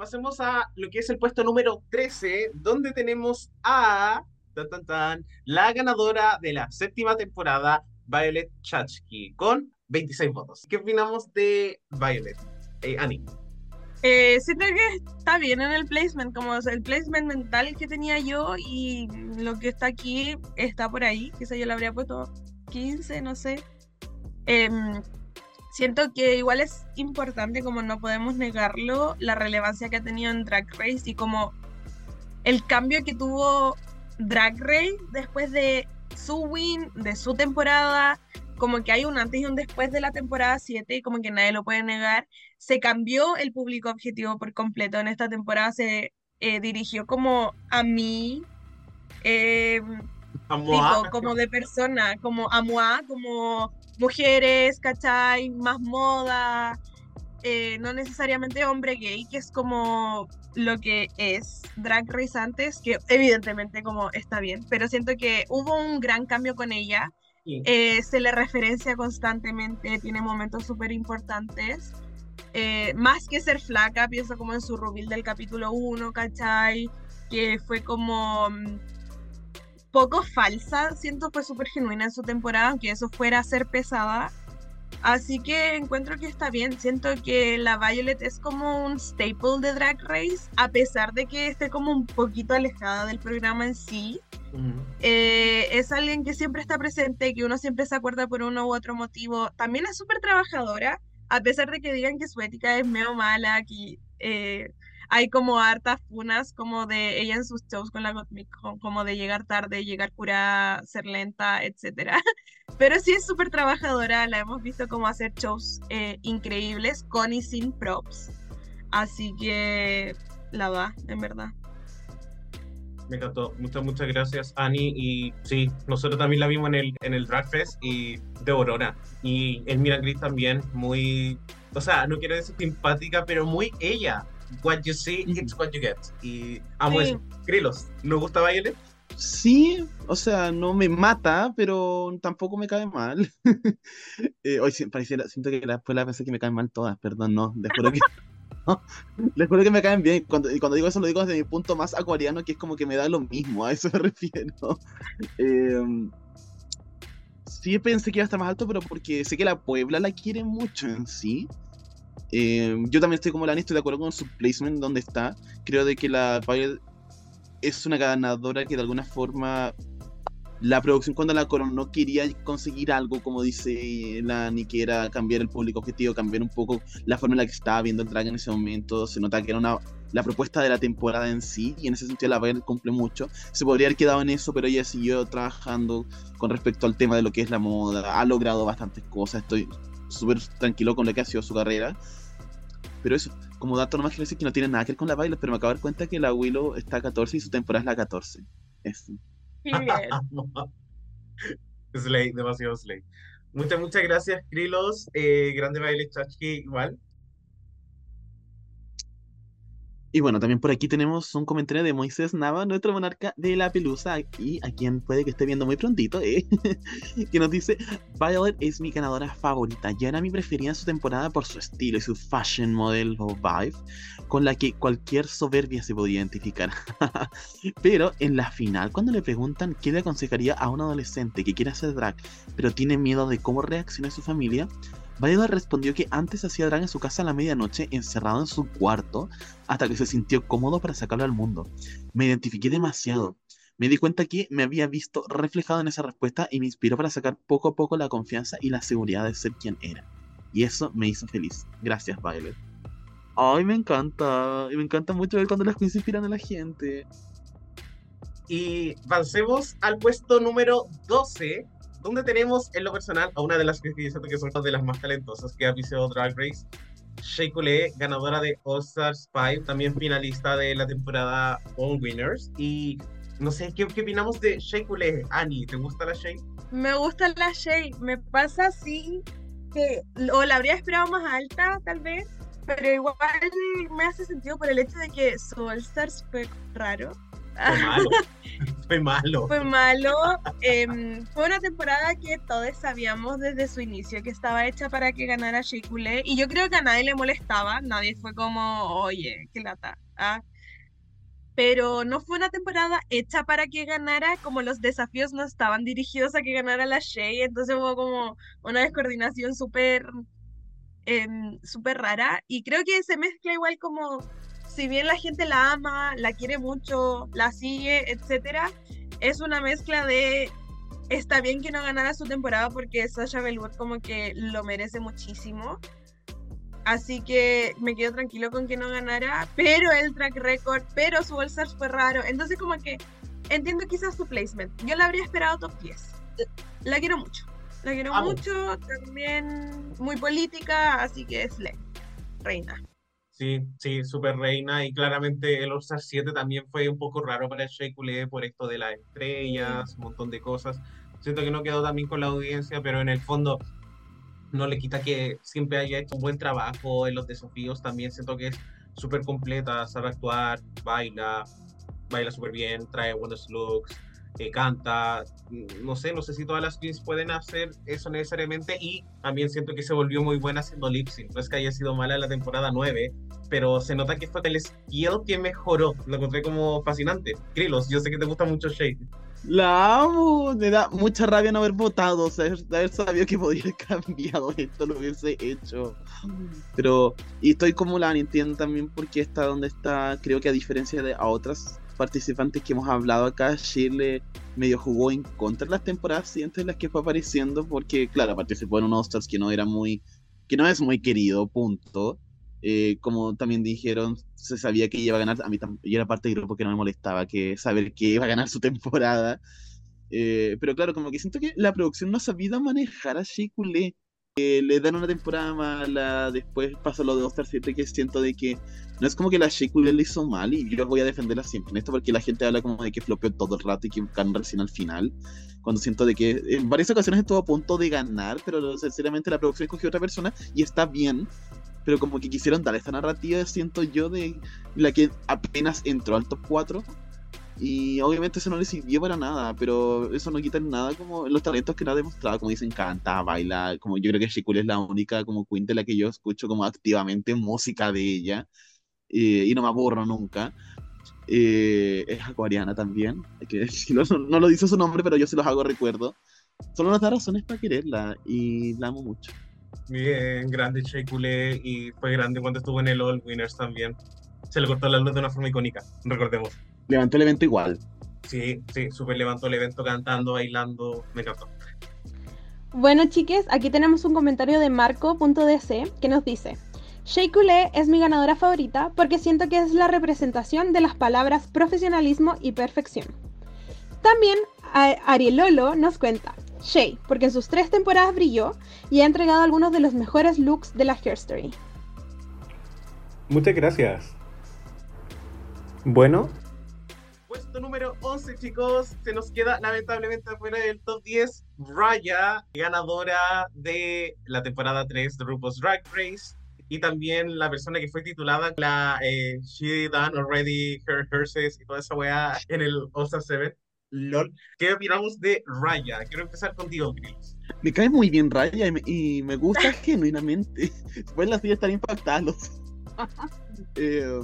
Pasemos a lo que es el puesto número 13, donde tenemos a tan, tan, tan, la ganadora de la séptima temporada, Violet Chachki, con 26 votos. ¿Qué opinamos de Violet? Eh, Annie. Eh, siento que está bien en el placement, como o sea, el placement mental que tenía yo y lo que está aquí está por ahí. Quizá yo le habría puesto 15, no sé. Em, siento que igual es importante, como no podemos negarlo, la relevancia que ha tenido en Drag Race y como el cambio que tuvo Drag Race después de su win, de su temporada, como que hay un antes y un después de la temporada 7 y como que nadie lo puede negar. Se cambió el público objetivo por completo. En esta temporada se eh, dirigió como a mí, eh, tipo, como de persona, como a moi, como mujeres, ¿cachai? Más moda, eh, no necesariamente hombre gay, que es como lo que es Drag Race antes, que evidentemente como está bien, pero siento que hubo un gran cambio con ella. Sí. Eh, se le referencia constantemente, tiene momentos súper importantes. Eh, más que ser flaca, pienso como en su rubil del capítulo 1, ¿cachai? Que fue como mm, poco falsa, siento fue súper genuina en su temporada, aunque eso fuera a ser pesada. Así que encuentro que está bien, siento que la Violet es como un staple de Drag Race, a pesar de que esté como un poquito alejada del programa en sí. Eh, es alguien que siempre está presente, que uno siempre se acuerda por uno u otro motivo. También es súper trabajadora, a pesar de que digan que su ética es medio mala, que eh, hay como hartas funas como de ella en sus shows con la Gottmik, co- como de llegar tarde, llegar curada, ser lenta, etcétera. Pero sí es súper trabajadora, la hemos visto como hacer shows eh, increíbles con y sin props. Así que la va, en verdad. Me encantó. Muchas, muchas gracias, Annie. Y sí, nosotros también la vimos en el, en el Drag Fest y de Aurora. Y el Mira Gris también, muy. O sea, no quiero decir simpática, pero muy ella. What you see, it's what you get. Y amo Sí. eso. Krilos, ¿nos gusta Violet? Sí, o sea, no me mata, pero tampoco me cae mal. Eh, hoy pareciera, siento que la escuela pensé que me caen mal todas, perdón, no, les juro que no, les juro que me caen bien. Cuando, y cuando digo eso lo digo desde mi punto más acuariano, que es como que me da lo mismo, a eso me refiero. Eh, sí pensé que iba a estar más alto, pero porque sé que la Puebla la quiere mucho en sí. Eh, yo también estoy como la Ani, estoy de acuerdo con su placement donde está. Creo de que la Violet es una ganadora que de alguna forma la producción cuando la coronó quería conseguir algo, como dice la Ani, que era cambiar el público objetivo, cambiar un poco la forma en la que estaba viendo el drag en ese momento. Se nota que era una, la propuesta de la temporada en sí, y en ese sentido la Violet cumple mucho. Se podría haber quedado en eso, pero ella siguió trabajando con respecto al tema de lo que es la moda. Ha logrado bastantes cosas. Estoy súper tranquilo con lo que ha sido su carrera. Pero eso, como dato nomás quiero decir que no tiene nada que ver con la Violet, pero me acabo de dar cuenta que la Willow está a 14 y su temporada es la 14. Eso. Slay, demasiado Slay. Muchas, muchas gracias, Krilos. Eh, grande Violet Chachki, igual. Y bueno, también por aquí tenemos un comentario de Moisés Nava, nuestro monarca de la pelusa, y a quien puede que esté viendo muy prontito, ¿eh? que nos dice, Violet es mi ganadora favorita, ya era mi preferida en su temporada por su estilo y su fashion model o vibe, con la que cualquier soberbia se podía identificar. pero en la final, cuando le preguntan qué le aconsejaría a un adolescente que quiere hacer drag, pero tiene miedo de cómo reacciona su familia, Violet respondió que antes hacía drag en su casa a la medianoche, encerrado en su cuarto, hasta que se sintió cómodo para sacarlo al mundo. Me identifiqué demasiado. Me di cuenta que me había visto reflejado en esa respuesta y me inspiró para sacar poco a poco la confianza y la seguridad de ser quien era. Y eso me hizo feliz. Gracias, Violet. Ay, me encanta. Me encanta mucho ver cuando las queens inspiran a la gente. Y avancemos al puesto número 12, donde tenemos en lo personal a una de las que siento que son de las más talentosas que ha pisado Drag Race, Shea Coulee, ganadora de All Stars 5, también finalista de la temporada All Winners. Y no sé, ¿qué, qué opinamos de Shea Coulee? Annie, ¿te gusta la Shea? Me gusta la Shay, me pasa así que o la habría esperado más alta, tal vez, pero igual me hace sentido por el hecho de que su All Stars fue raro. Fue malo. Fue malo. Fue. Em, fue una temporada que todos sabíamos desde su inicio que estaba hecha para que ganara Shea Coulee, Y yo creo que a nadie le molestaba. Nadie fue como, oye, qué lata. ¿ah? Pero no fue una temporada hecha para que ganara, como los desafíos no estaban dirigidos a que ganara la Shea. Entonces hubo como una descoordinación súper em, súper rara. Y creo que se mezcla igual como si bien la gente la ama, la quiere mucho, la sigue, etcétera, es una mezcla de está bien que no ganara su temporada porque Sasha Bellwood como que lo merece muchísimo. Así que me quedo tranquilo con que no ganara, pero el track record, pero su All fue raro. Entonces como que entiendo quizás su placement. Yo la habría esperado top 10. La quiero mucho. La quiero mucho, también muy política, así que es le, reina. Sí, sí, super reina y claramente el All-Star 7 también fue un poco raro para Shea Coulee por esto de las estrellas, un montón de cosas. Siento que no quedó también con la audiencia, pero en el fondo no le quita que siempre haya hecho un buen trabajo en los desafíos. También siento que es súper completa, sabe actuar, baila, baila súper bien, trae buenos looks que canta, no sé, no sé si todas las queens pueden hacer eso necesariamente y también siento que se volvió muy buena haciendo lip sync, no es que haya sido mala la temporada 9, pero se nota que fue el skill que mejoró, lo encontré como fascinante. Krilos, yo sé que te gusta mucho Shade. La amo, me da mucha rabia no haber votado, o sea, haber sabido que podría haber cambiado esto, lo hubiese hecho. Pero, y estoy como la entiendo también porque está donde está, creo que a diferencia de a otras participantes que hemos hablado acá, Chile medio jugó en contra de las temporadas siguientes en las que fue apareciendo, porque claro, participó en un All-Stars que no era muy, que no es muy querido, punto. Eh, como también dijeron, se sabía que iba a ganar, a mí y era parte del grupo que no me molestaba que saber que iba a ganar su temporada. Eh, pero claro, como que siento que la producción no ha sabido manejar a Le dan una temporada mala, después pasa lo de All-Star 7 que siento de que no es como que la Sheikulé le hizo mal y yo voy a defenderla siempre en esto porque la gente habla como de que flopeó todo el rato y que ganó recién al final, cuando siento de que en varias ocasiones estuvo a punto de ganar, pero sinceramente la producción escogió otra persona y está bien, pero como que quisieron dar esta narrativa, siento yo, de la que apenas entró al top 4 y obviamente eso no le sirvió para nada, pero eso no quita nada como los talentos que no ha demostrado, como dicen, canta, baila, como yo creo que Shikuli es la única como queen de la que yo escucho como activamente música de ella, eh, y no me aburro nunca. Eh, es acuariana también, no, lo dice su nombre, pero yo se los hago recuerdo. Solo nos da razones para quererla y la amo mucho. Bien, grande Shekule y fue grande cuando estuvo en el All Winners también. Se le cortó la luz de una forma icónica, recordemos levantó el evento igual. Sí, sí, súper levantó el evento cantando, bailando, me encantó. Bueno, chiques, aquí tenemos un comentario de Marco.dc que nos dice: Shea Coulee es mi ganadora favorita porque siento que es la representación de las palabras profesionalismo y perfección. También Arielolo nos cuenta: Shea, porque en sus tres temporadas brilló y ha entregado algunos de los mejores looks de la Hair Story. Muchas gracias. Bueno, puesto número 11, chicos. Se nos queda lamentablemente fuera del top 10 Raya, ganadora de la temporada 3 de RuPaul's Drag Race. Y también la persona que fue titulada la eh, She Done Already Her Hearses y toda esa weá en el All 7. LOL. ¿Qué opinamos de Raya? Quiero empezar contigo, Chris. Me cae muy bien Raya y me, gusta genuinamente. Después las vi estar impactados. eh,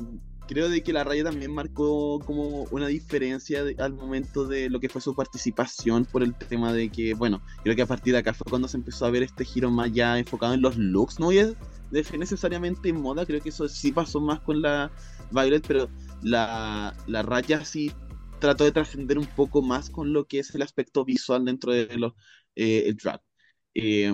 creo de que la raya también marcó como una diferencia al momento de lo que fue su participación por el tema de que, bueno, creo que a partir de acá fue cuando se empezó a ver este giro más ya enfocado en los looks, no a decir necesariamente en moda, creo que eso sí pasó más con la Violet, pero la, la raya sí trató de trascender un poco más con lo que es el aspecto visual dentro de los, eh, el drag. Eh,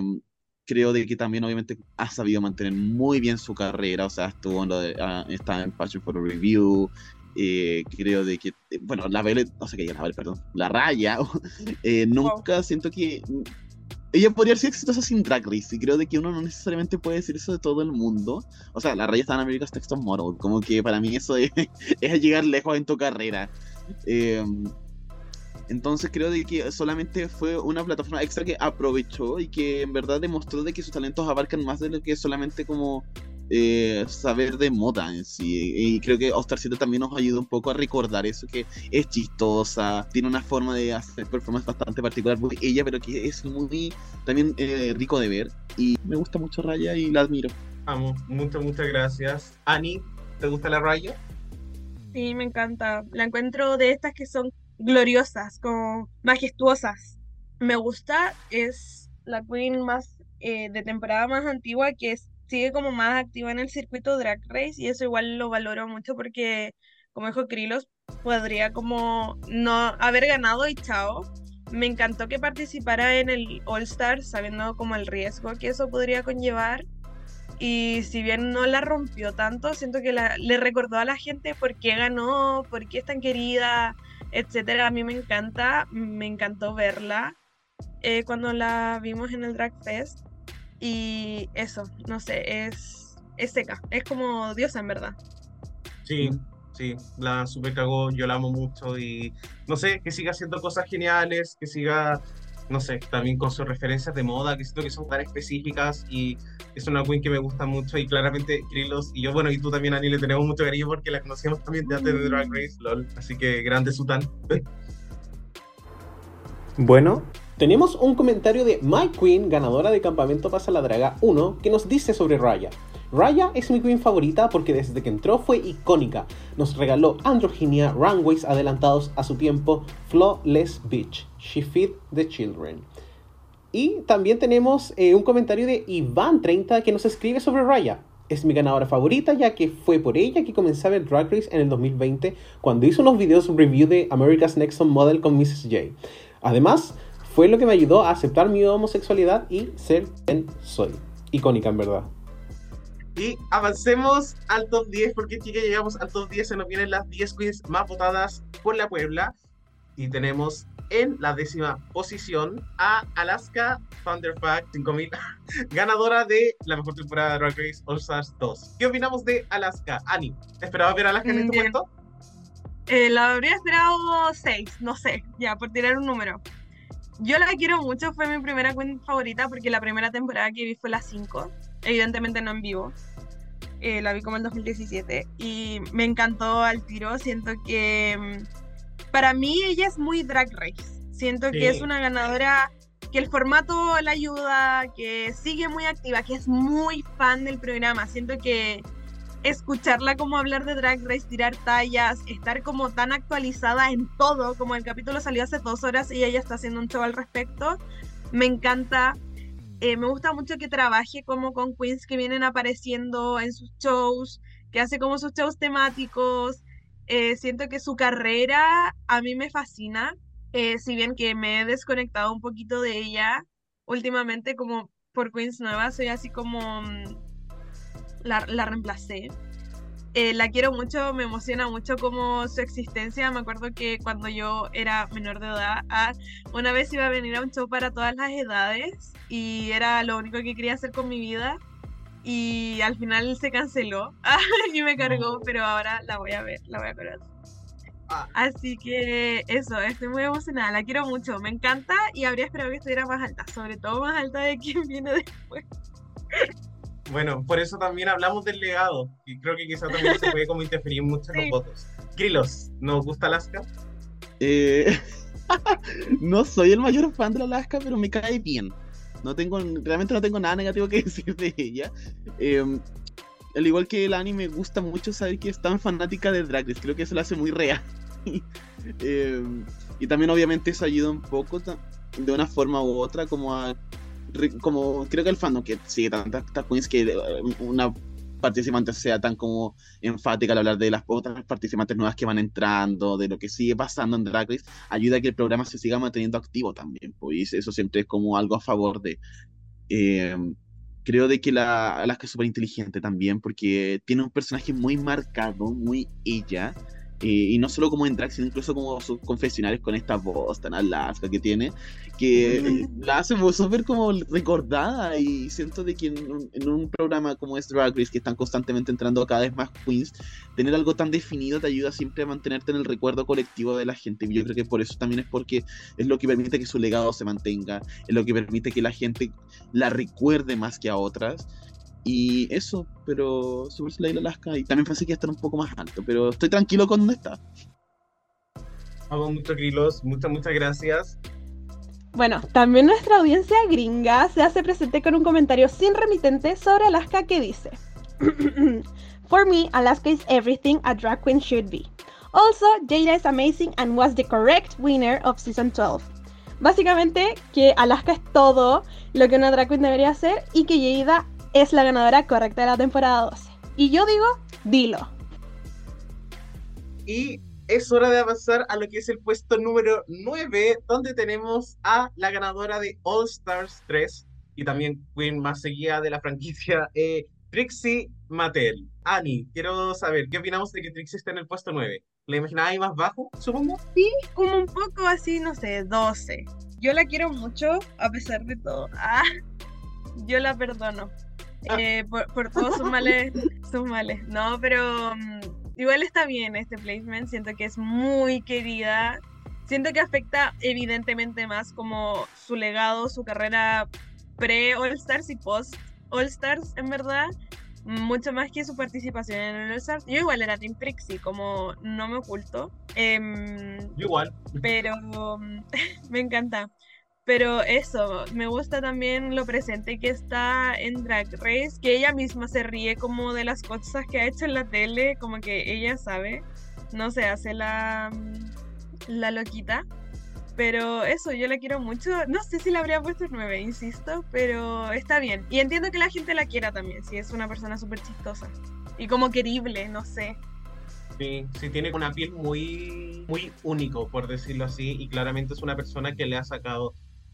creo de que también obviamente ha sabido mantener muy bien su carrera, o sea, estuvo en lo de, está en Passion for a Review, eh, creo de que, eh, bueno, la Vele, no sé qué, la perdón, la Raya, eh, nunca siento que ella podría ser exitosa sin Drag Race, y creo de que uno no necesariamente puede decir eso de todo el mundo, o sea, la Raya está en America's Top Model, como que para mí eso es, es llegar lejos en tu carrera. Entonces creo de que solamente fue una plataforma extra que aprovechó y que en verdad demostró de que sus talentos abarcan más de lo que solamente como eh, saber de moda en sí. Y creo que All 7 también nos ayuda un poco a recordar eso, que es chistosa, tiene una forma de hacer performance bastante particular muy ella, pero que es muy también eh, rico de ver. Y me gusta mucho Raya y la admiro. Amo, muchas, muchas gracias. Ani, ¿te gusta la Raya? Sí, me encanta. La encuentro de estas que son gloriosas, como majestuosas. Me gusta, es la queen más eh, de temporada más antigua que sigue como más activa en el circuito Drag Race y eso igual lo valoro mucho porque, como dijo Krilos, podría como no haber ganado y chao. Me encantó que participara en el All Star sabiendo como el riesgo que eso podría conllevar y si bien no la rompió tanto, siento que le recordó a la gente por qué ganó, por qué es tan querida, etcétera. A mí me encanta, me encantó verla eh, cuando la vimos en el Drag Fest. Y eso, no sé, es, es seca, es como diosa en verdad. Sí, sí, la super cagó, yo la amo mucho y no sé, que siga haciendo cosas geniales, que siga no sé, también con sus referencias de moda, que siento que son tan específicas y es una queen que me gusta mucho y claramente Krilos y yo, bueno, y tú también, Ani, le tenemos mucho cariño porque la conocíamos también de antes de Drag Race, lol, así que grande Sutan. bueno, tenemos un comentario de My Queen, ganadora de Campamento Pasa la Draga 1, que nos dice sobre Raya. Raya es mi queen favorita porque desde que entró fue icónica. Nos regaló androginia, runways adelantados a su tiempo, flawless bitch. She feed the children. Y también tenemos eh, un comentario de Iván30 que nos escribe sobre Raya. Es mi ganadora favorita ya que fue por ella que comencé a ver Drag Race en el 2020 cuando hizo unos videos review de America's Next Model con Mrs. J. Además, fue lo que me ayudó a aceptar mi homosexualidad y ser quien soy. Icónica en verdad. Y avancemos al top 10, porque que llegamos al top 10, se nos vienen las 10 queens más votadas por la Puebla. Y tenemos en la décima posición a Alaska Thunderfuck 5000, ganadora de la mejor temporada de Drag Race All Stars 2. ¿Qué opinamos de Alaska? Ani, ¿esperabas ver a Alaska en este momento? Eh, la habría esperado 6, no sé, ya, por tirar un número. Yo la quiero mucho, fue mi primera queen favorita porque la primera temporada que vi fue la 5 evidentemente no en vivo. Eh, la vi como en 2017 y me encantó al tiro. Siento que mm, para mí ella es muy drag race. Siento que es una ganadora que el formato la ayuda, que sigue muy activa, que es muy fan del programa. Siento que escucharla como hablar de Drag Race, tirar tallas, estar como tan actualizada en todo, como el capítulo salió hace dos horas y ella está haciendo un show al respecto, me encanta. Eh, me gusta mucho que trabaje como con queens que vienen apareciendo en sus shows, que hace como sus shows temáticos. Eh, siento que su carrera a mí me fascina, eh, si bien que me he desconectado un poquito de ella últimamente como por queens nuevas, soy así como mm, la, la reemplacé. Eh, la quiero mucho, me emociona mucho como su existencia. Me acuerdo que cuando yo era menor de edad, ah, una vez iba a venir a un show para todas las edades y era lo único que quería hacer con mi vida. Y al final se canceló y me cargó, pero ahora la voy a ver, la voy a ver. Ah. Así que eso, estoy muy emocionada, la quiero mucho, me encanta y habría esperado que estuviera más alta, sobre todo más alta de quien viene después. Bueno, por eso también hablamos del legado. Y creo que quizá también se puede como interferir mucho en los votos. Krilos, ¿nos gusta Alaska? Eh, no soy el mayor fan de Alaska, pero me cae bien. No tengo, realmente no tengo nada negativo que decir de ella. Em, al igual que el anime, me gusta mucho saber que es tan fanática de Drag Race. Creo que eso lo hace muy real. Em, y también obviamente eso ayuda un poco de una forma u otra como a como creo que el fandom que sigue tantas queens que eh, una participante sea tan como enfática al hablar de las otras participantes nuevas que van entrando, de lo que sigue pasando en Drag Race, ayuda a que el programa se siga manteniendo activo también, pues eso siempre es como algo a favor de... Eh, creo de que la Alaska es súper inteligente también porque tiene un personaje muy marcado, muy ella, y no solo como en drag, sino incluso como sus confesionales con esta voz tan alaska que tiene, que la hace súper como recordada y siento de que en un, programa como es Drag Race, que están constantemente entrando cada vez más queens, tener algo tan definido te ayuda siempre a mantenerte en el recuerdo colectivo de la gente. Yo creo que por eso también es porque es lo que permite que su legado se mantenga, es lo que permite que la gente la recuerde más que a otras. Y eso, pero Super Slade Alaska. Y también pensé que iba a estar un poco más alto, pero estoy tranquilo con donde está. Vamos mucho, Krilos. Muchas, muchas gracias. Bueno, también nuestra audiencia gringa se hace presente con un comentario sin remitente sobre Alaska que dice: For me, Alaska is everything a drag queen should be. Also, Jada is amazing and was the correct winner of season 12. Básicamente, que Alaska es todo lo que una drag queen debería ser y que Jada es la ganadora correcta de la temporada 12. Y yo digo, dilo. Y es hora de avanzar a lo que es el puesto número 9, donde tenemos a la ganadora de All Stars 3 y también queen más seguida de la franquicia, eh, Trixie Mattel. Ani, quiero saber, ¿qué opinamos de que Trixie esté en el puesto 9? ¿La imaginaba ahí más bajo, supongo? Sí, como un poco así, no sé, 12. Yo la quiero mucho, a pesar de todo. Ah, yo la perdono. Eh, por, por todos sus males, sus males. No, pero mm, igual está bien este placement. Siento que es muy querida. Siento que afecta evidentemente más como su legado, su carrera pre-All Stars y post-All Stars, en verdad. Mucho más que su participación en el All Stars. Yo igual era Team Trixie, como no me oculto. Yo igual. pero mm, me encanta. Pero eso, me gusta también lo presente que está en Drag Race, que ella misma se ríe como de las cosas que ha hecho en la tele, como que ella sabe, no se hace la, mm, la loquita. Pero eso, yo la quiero mucho. No sé si la habría puesto 9, insisto, pero está bien. Y entiendo que la gente la quiera también, si es una persona súper chistosa. Y como querible, no sé. Sí, sí, tiene una piel muy, muy único, por decirlo así, y claramente es una persona que le ha sacado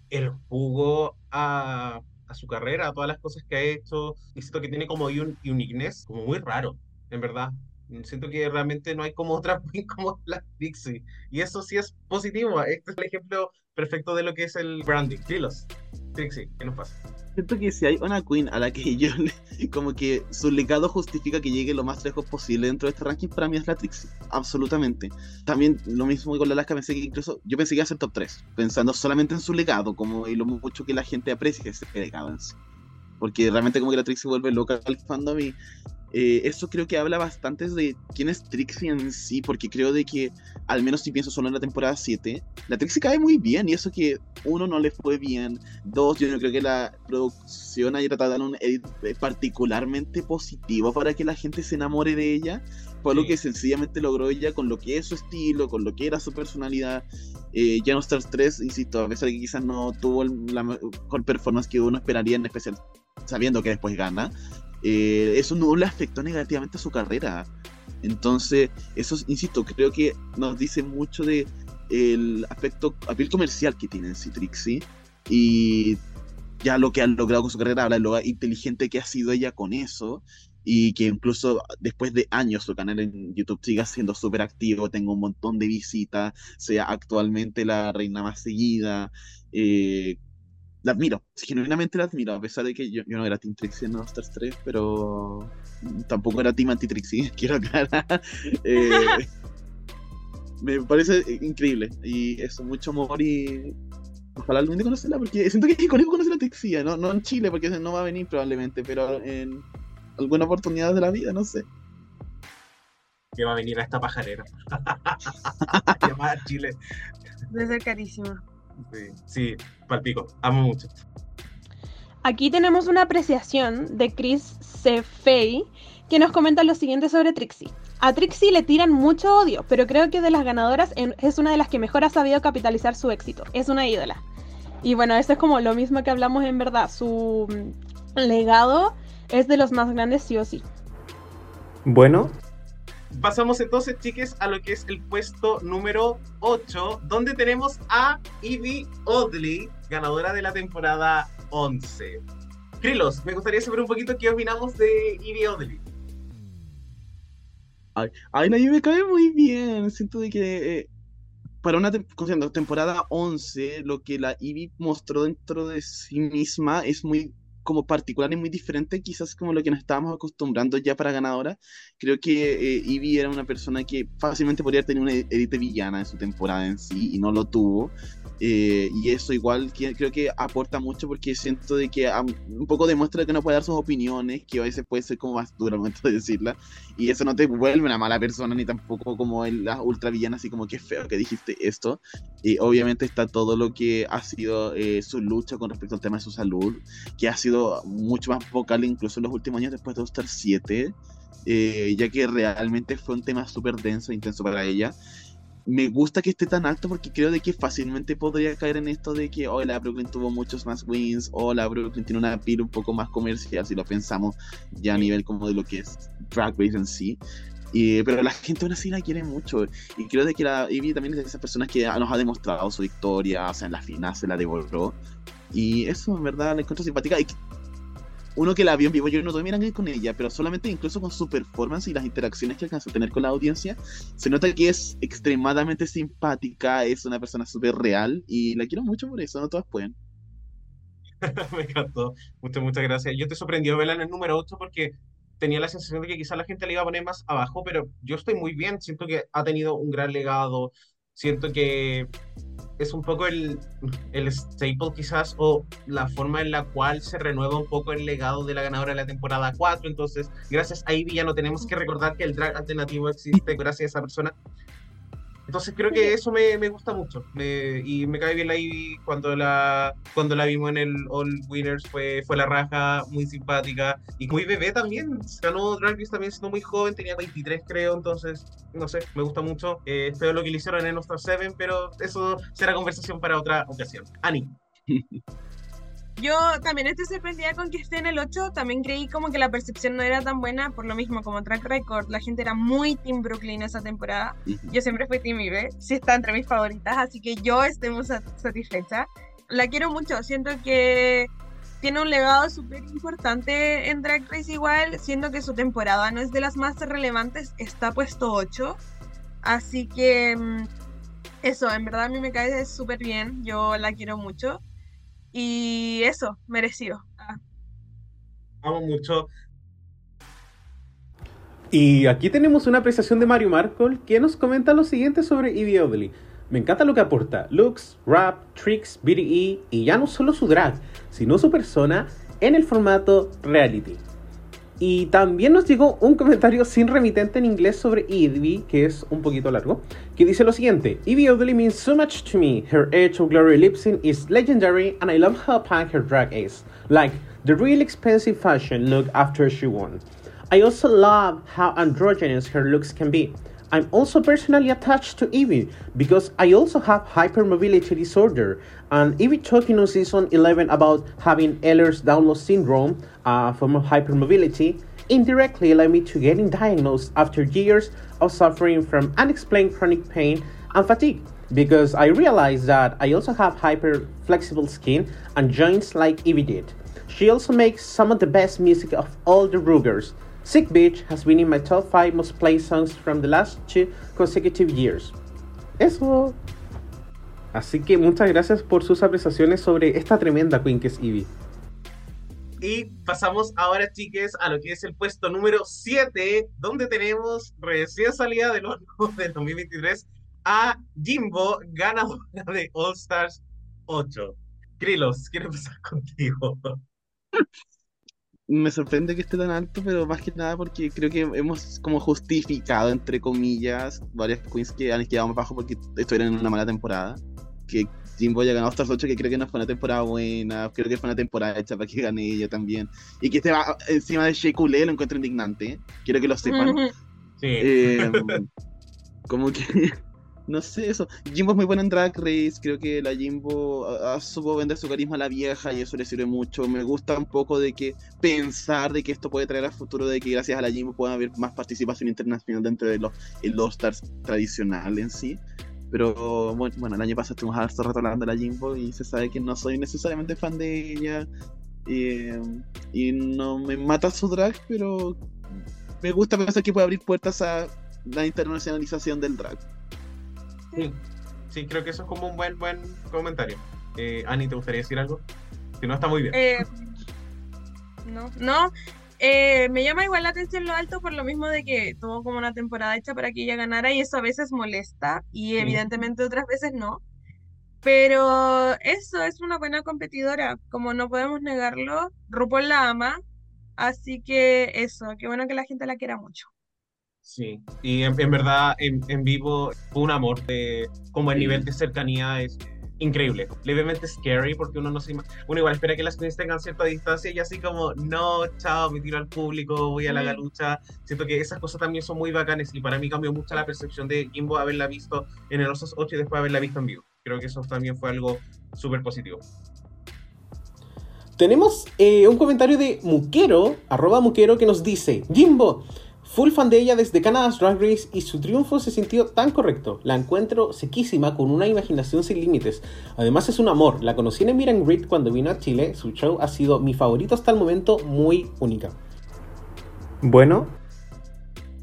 el jugo a, su carrera, a todas las cosas que ha hecho, y siento que tiene como un uniqueness como muy raro, en verdad. Siento que realmente no hay como otra como la Dixie, y eso sí es positivo. Este es el ejemplo perfecto de lo que es el branding. Dilos, Trixie, ¿qué nos pasa? Siento que si hay una queen a la que yo como que su legado justifica que llegue lo más lejos posible dentro de este ranking, para mí es la Trixie. Absolutamente. También lo mismo con la Alaska, pensé que incluso yo pensé que iba a ser top 3, pensando solamente en su legado, como y lo mucho que la gente aprecia ese legado en sí. Porque realmente como que la Trixie vuelve loca al fandom y eh, eso creo que habla bastante de quién es Trixie en sí, porque creo de que, al menos si pienso solo en la temporada 7, la Trixie cae muy bien y eso que uno no le fue bien, dos, yo no creo que la producción haya tratado de dar un edit eh, particularmente positivo para que la gente se enamore de ella, fue algo Sí. que sencillamente logró ella con lo que es su estilo, con lo que era su personalidad. Eh, Stars 3, insisto, a pesar de que quizás no tuvo la mejor performance que uno esperaría, en especial sabiendo que después gana, eh, eso no le afectó negativamente a su carrera. Entonces, eso, insisto, creo que nos dice mucho de el aspecto, papel comercial que tiene en sí y ya lo que ha logrado con su carrera, habla lo inteligente que ha sido ella con eso y que incluso después de años su canal en YouTube siga siendo súper activo, tenga un montón de visitas, sea actualmente la reina más seguida. eh, la admiro, genuinamente la admiro, a pesar de que yo, yo no era Team Trixie en All Stars 3, pero tampoco era Team Anti-Trixie, quiero aclarar. Eh, me parece increíble y eso, mucho amor y ojalá algún día conocerla, porque siento que es icónico conocer a Trixie, no, no en Chile, porque no va a venir probablemente, pero en alguna oportunidad de la vida, no sé. Que va a venir a esta pajarera. Llamada Chile. Debe ser carísimo. Sí, sí, palpico. Amo mucho. Aquí tenemos una apreciación de Chris Cefei que nos comenta lo siguiente sobre Trixie. A Trixie le tiran mucho odio, pero creo que de las ganadoras es una de las que mejor ha sabido capitalizar su éxito. Es una ídola. Y bueno, eso es como lo mismo que hablamos en verdad. Su mm, legado es de los más grandes sí o sí. Bueno, Pasamos entonces, chiques, a lo que es el puesto número 8, donde tenemos a Evie Oddly, ganadora de la temporada 11. Krilos, me gustaría saber un poquito qué opinamos de Evie Oddly. Ay, la Ivy me cae muy bien. Siento de que eh, para una considerando temporada 11, lo que la Ivy mostró dentro de sí misma es muy como particular y muy diferente, quizás como lo que nos estábamos acostumbrando ya para ganadora. Creo que eh, Ivy era una persona que fácilmente podría tener una edite villana en su temporada en sí y no lo tuvo. Eh, y eso igual que- creo que aporta mucho porque siento de que un poco demuestra que no puede dar sus opiniones, que a veces puede ser como más duro al momento de decirla, y eso no te vuelve una mala persona ni tampoco como el, la ultra villana, así como que feo que dijiste esto. Y obviamente está todo lo que ha sido eh, su lucha con respecto al tema de su salud, que ha sido mucho más vocal incluso en los últimos años después de Star 7, eh, ya que realmente fue un tema súper denso e intenso para ella me gusta que esté tan alto porque creo de que fácilmente podría caer en esto de que oh, la Brooklyn tuvo muchos más wins o la Brooklyn tiene una pila un poco más comercial si lo pensamos ya a nivel como de lo que es Drag Race en sí. Y, pero la gente aún así la quiere mucho. Y creo de que la Ivy también es de esas personas que nos ha demostrado su victoria, o sea, en la final se la devoró. Y eso en verdad la encuentro simpática. Y uno que la vio en vivo, yo no tuve miran con ella, pero solamente incluso con su performance y las interacciones que alcanza a tener con la audiencia, se nota que es extremadamente simpática, es una persona súper real y la quiero mucho por eso, no todas pueden. Me encantó. Muchas, muchas gracias. Yo te sorprendió verla en el número 8 porque tenía la sensación de que quizás la gente le iba a poner más abajo, pero yo estoy muy bien. Siento que ha tenido un gran legado. Siento que es un poco el, el staple quizás o la forma en la cual se renueva un poco el legado de la ganadora de la temporada 4. Entonces, gracias a Ivy ya no tenemos que recordar que el drag alternativo existe gracias a esa persona. Entonces creo que eso me, me gusta mucho Me- y me cae bien la Ivy cuando la, cuando la vimos en el All Winners fue, fue la raja, muy simpática y muy bebé también, ganó Drag Race también siendo muy joven, tenía 23 creo, entonces no sé, me gusta mucho, eh, espero lo que le hicieron en Star 7, pero eso será conversación para otra ocasión. Ani, Yo también estoy sorprendida con que esté en el 8. También creí como que la percepción no era tan buena, por lo mismo como track record. La gente era muy Team Brooklyn esa temporada. Yo siempre fui Team Ibe, sí está entre mis favoritas, así que yo estoy muy sat- satisfecha. La quiero mucho, siento que tiene un legado súper importante en Drag Race igual, siendo que su temporada no es de las más relevantes, está puesto 8. Así que mm, eso, en verdad a mí me cae súper bien, yo la quiero mucho. Y eso, merecido. Ah. amo mucho. Y aquí tenemos una apreciación de Mario Markle que nos comenta lo siguiente sobre Evie Oddly. Me encanta lo que aporta, looks, rap, tricks, BDE y ya no solo su drag, sino su persona en el formato reality. Y también nos llegó un comentario sin remitente en inglés sobre Evie, que es un poquito largo, que dice lo siguiente: Evie Oddly means so much to me. Her Edge of Glory lip sync is legendary, and I love how punk her drag is. Like the real expensive fashion look after she won. I also love how androgynous her looks can be. I'm also personally attached to Eevee because I also have hypermobility disorder. And Eevee talking on season 11 about having Ehlers-Danlos syndrome, form of hypermobility, indirectly led me to getting diagnosed after years of suffering from unexplained chronic pain and fatigue. Because I realized that I also have hyper flexible skin and joints like Eevee did. She also makes some of the best music of all the Rugers. Sick Bitch has been in my top 5 most played songs from the last two consecutive years. Eso. Así que muchas gracias por sus apreciaciones sobre esta tremenda queen que es Eevee. Y pasamos ahora, chiques, a lo que es el puesto número 7, donde tenemos recién salida del horno del 2023 a Jimbo, ganadora de All Stars 8. Krilos, quiero empezar contigo. Me sorprende que esté tan alto, pero más que nada porque creo que hemos como justificado, entre comillas, varias queens que han quedado más bajo porque estuvieron en una mala temporada. Que Jimbo haya ganado Stars 8, que creo que no fue una temporada buena, creo que fue una temporada hecha para que gane ella también. Y que esté ba- encima de Shea Coulee lo encuentro indignante, quiero que lo sepan. Sí. Eh, como que, no sé, eso. Jimbo es muy buena en Drag Race, creo que la Jimbo ah, ah, supo vender su carisma a la vieja y eso le sirve mucho. Me gusta un poco de que pensar de que esto puede traer al futuro, de que gracias a la Jimbo pueda haber más participación internacional dentro de los All Stars tradicional en sí. Pero bueno, bueno, el año pasado estuvimos harto rato hablando de la Jimbo y se sabe que no soy necesariamente fan de ella. eh, y no me mata su drag, pero me gusta pensar que puede abrir puertas a la internacionalización del drag. Sí, sí, creo que eso es como un buen, buen comentario. Eh, Ani, ¿te gustaría decir algo? Si no, está muy bien. Eh, no, no. eh, me llama igual la atención lo alto por lo mismo de que tuvo como una temporada hecha para que ella ganara y eso a veces molesta y evidentemente otras veces no. Pero eso es una buena competidora, como no podemos negarlo. RuPaul la ama, así que eso, qué bueno que la gente la quiera mucho. Sí, y en, en verdad en, en vivo fue un amor de como el Sí. nivel de cercanía es increíble, levemente scary porque uno no se uno igual espera que las queens tengan cierta distancia y así como no, chao, me tiro al público, voy a la galucha, siento que esas cosas también son muy bacanes y para mí cambió mucho la percepción de Kimbo haberla visto en el Osos 8 y después haberla visto en vivo. Creo que eso también fue algo súper positivo. Tenemos eh, un comentario de Muquero, arroba Muquero, que nos dice: Jimbo, full fan de ella desde Canada's Drag Race y su triunfo se sintió tan correcto. La encuentro sequísima con una imaginación sin límites. Además, es un amor. La conocí en and Greet cuando vino a Chile. Su show ha sido mi favorito hasta el momento, muy única. Bueno,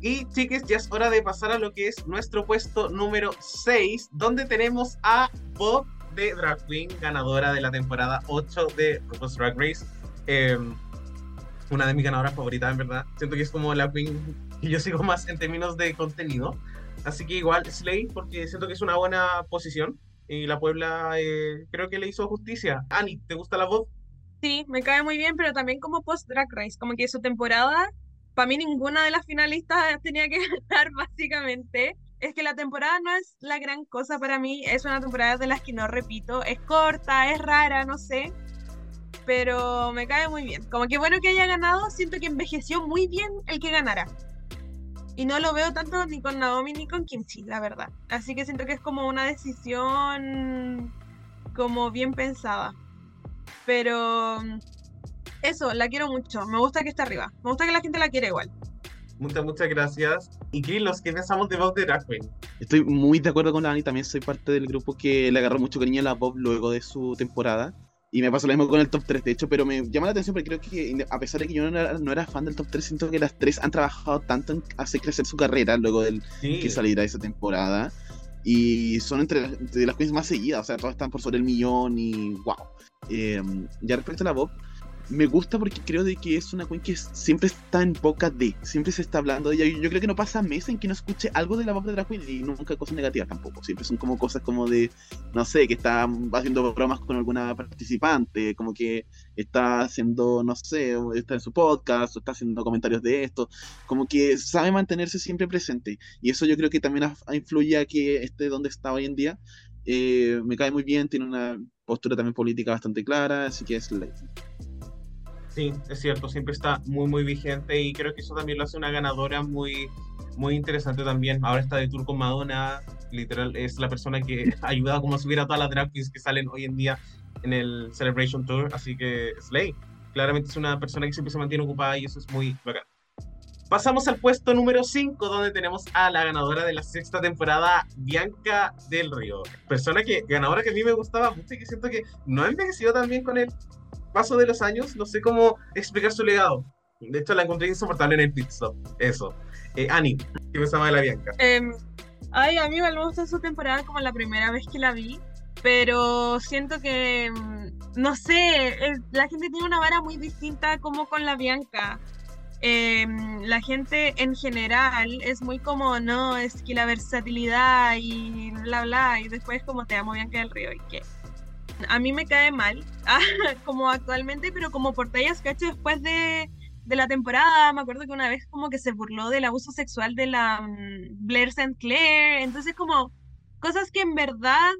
Y chiques, ya es hora de pasar a lo que es nuestro puesto número 6, donde tenemos a Bob de Drag Queen, ganadora de la temporada 8 de RuPaul's Drag Race. Eh, una de mis ganadoras favoritas, en verdad. Siento que es como la Queen que yo sigo más en términos de contenido. Así que igual Slay, porque siento que es una buena posición. Y la Puebla eh, creo que le hizo justicia. Ani, ¿te gusta la voz? Sí, me cae muy bien, pero también como post Drag Race, como que su temporada, para mí ninguna de las finalistas tenía que ganar básicamente. Es que la temporada no es la gran cosa para mí, es una temporada de las que no repito, es corta, es rara, no sé, pero me cae muy bien. Como que bueno que haya ganado, siento que envejeció muy bien el que ganara. Y no lo veo tanto ni con Naomi ni con Kimchi, la verdad. Así que siento que es como una decisión como bien pensada. Pero mm, eso, la quiero mucho. Me gusta que esté arriba. Me gusta que la gente la quiera igual. Muchas, muchas gracias. Y Krilos, ¿qué pensamos de Bob de Drag Queen? Estoy muy de acuerdo con la Ani, también soy parte del grupo que le agarró mucho cariño a la Bob luego de su temporada. Y me pasó lo mismo con el top 3, de hecho, pero me llama la atención porque creo que a pesar de que yo no era, no era fan del top 3, siento que las tres han trabajado tanto en hacer crecer su carrera luego del Sí. que saliera esa temporada. Y son entre, entre las queens más seguidas, o sea, todas están por sobre el millón y wow. Eh, ya respecto a la Bob, me gusta porque creo de que es una queen que siempre está en boca de, siempre se está hablando de ella. Yo, creo que no pasa mes en que no escuche algo de la Bob de Drag Queen y nunca cosas negativas tampoco. Siempre son como cosas como de, no sé, que está haciendo bromas con alguna participante, como que está haciendo, no sé, está en su podcast o está haciendo comentarios de esto como que sabe mantenerse siempre presente. Y eso yo creo que también influye a que esté donde está hoy en día. Eh, me cae muy bien, tiene una postura también política bastante clara, así que es la- Sí, es cierto, siempre está muy, muy vigente y creo que eso también lo hace una ganadora muy, muy interesante también. Ahora está de tour con Madonna, literal, es la persona que ayuda como a subir a todas las drag queens que salen hoy en día en el Celebration Tour, así que Slay, claramente es una persona que siempre se mantiene ocupada y eso es muy bacán. Pasamos al puesto número 5, donde tenemos a la ganadora de la sexta temporada, Bianca del Río. Persona que, ganadora que a mí me gustaba mucho y que siento que no ha envejecido tan bien con el paso de los años. No sé cómo explicar su legado. De hecho, la encontré insoportable en el pit stop. Eso. Eh, Ani, ¿qué pensaba de la Bianca? Em, ay, a mí me gusta su temporada como la primera vez que la vi. Pero siento que, mm, no sé, eh, la gente tiene una vara muy distinta como con la Bianca. Em, la gente en general es muy como, no, es que la versatilidad y bla, bla, y después como te amo Bianca del Río y que a mí me cae mal, como actualmente, pero como por tallas que ha hecho después de, de la temporada, me acuerdo que una vez como que se burló del abuso sexual de la mm, Blair St. Clair, entonces como cosas que en verdad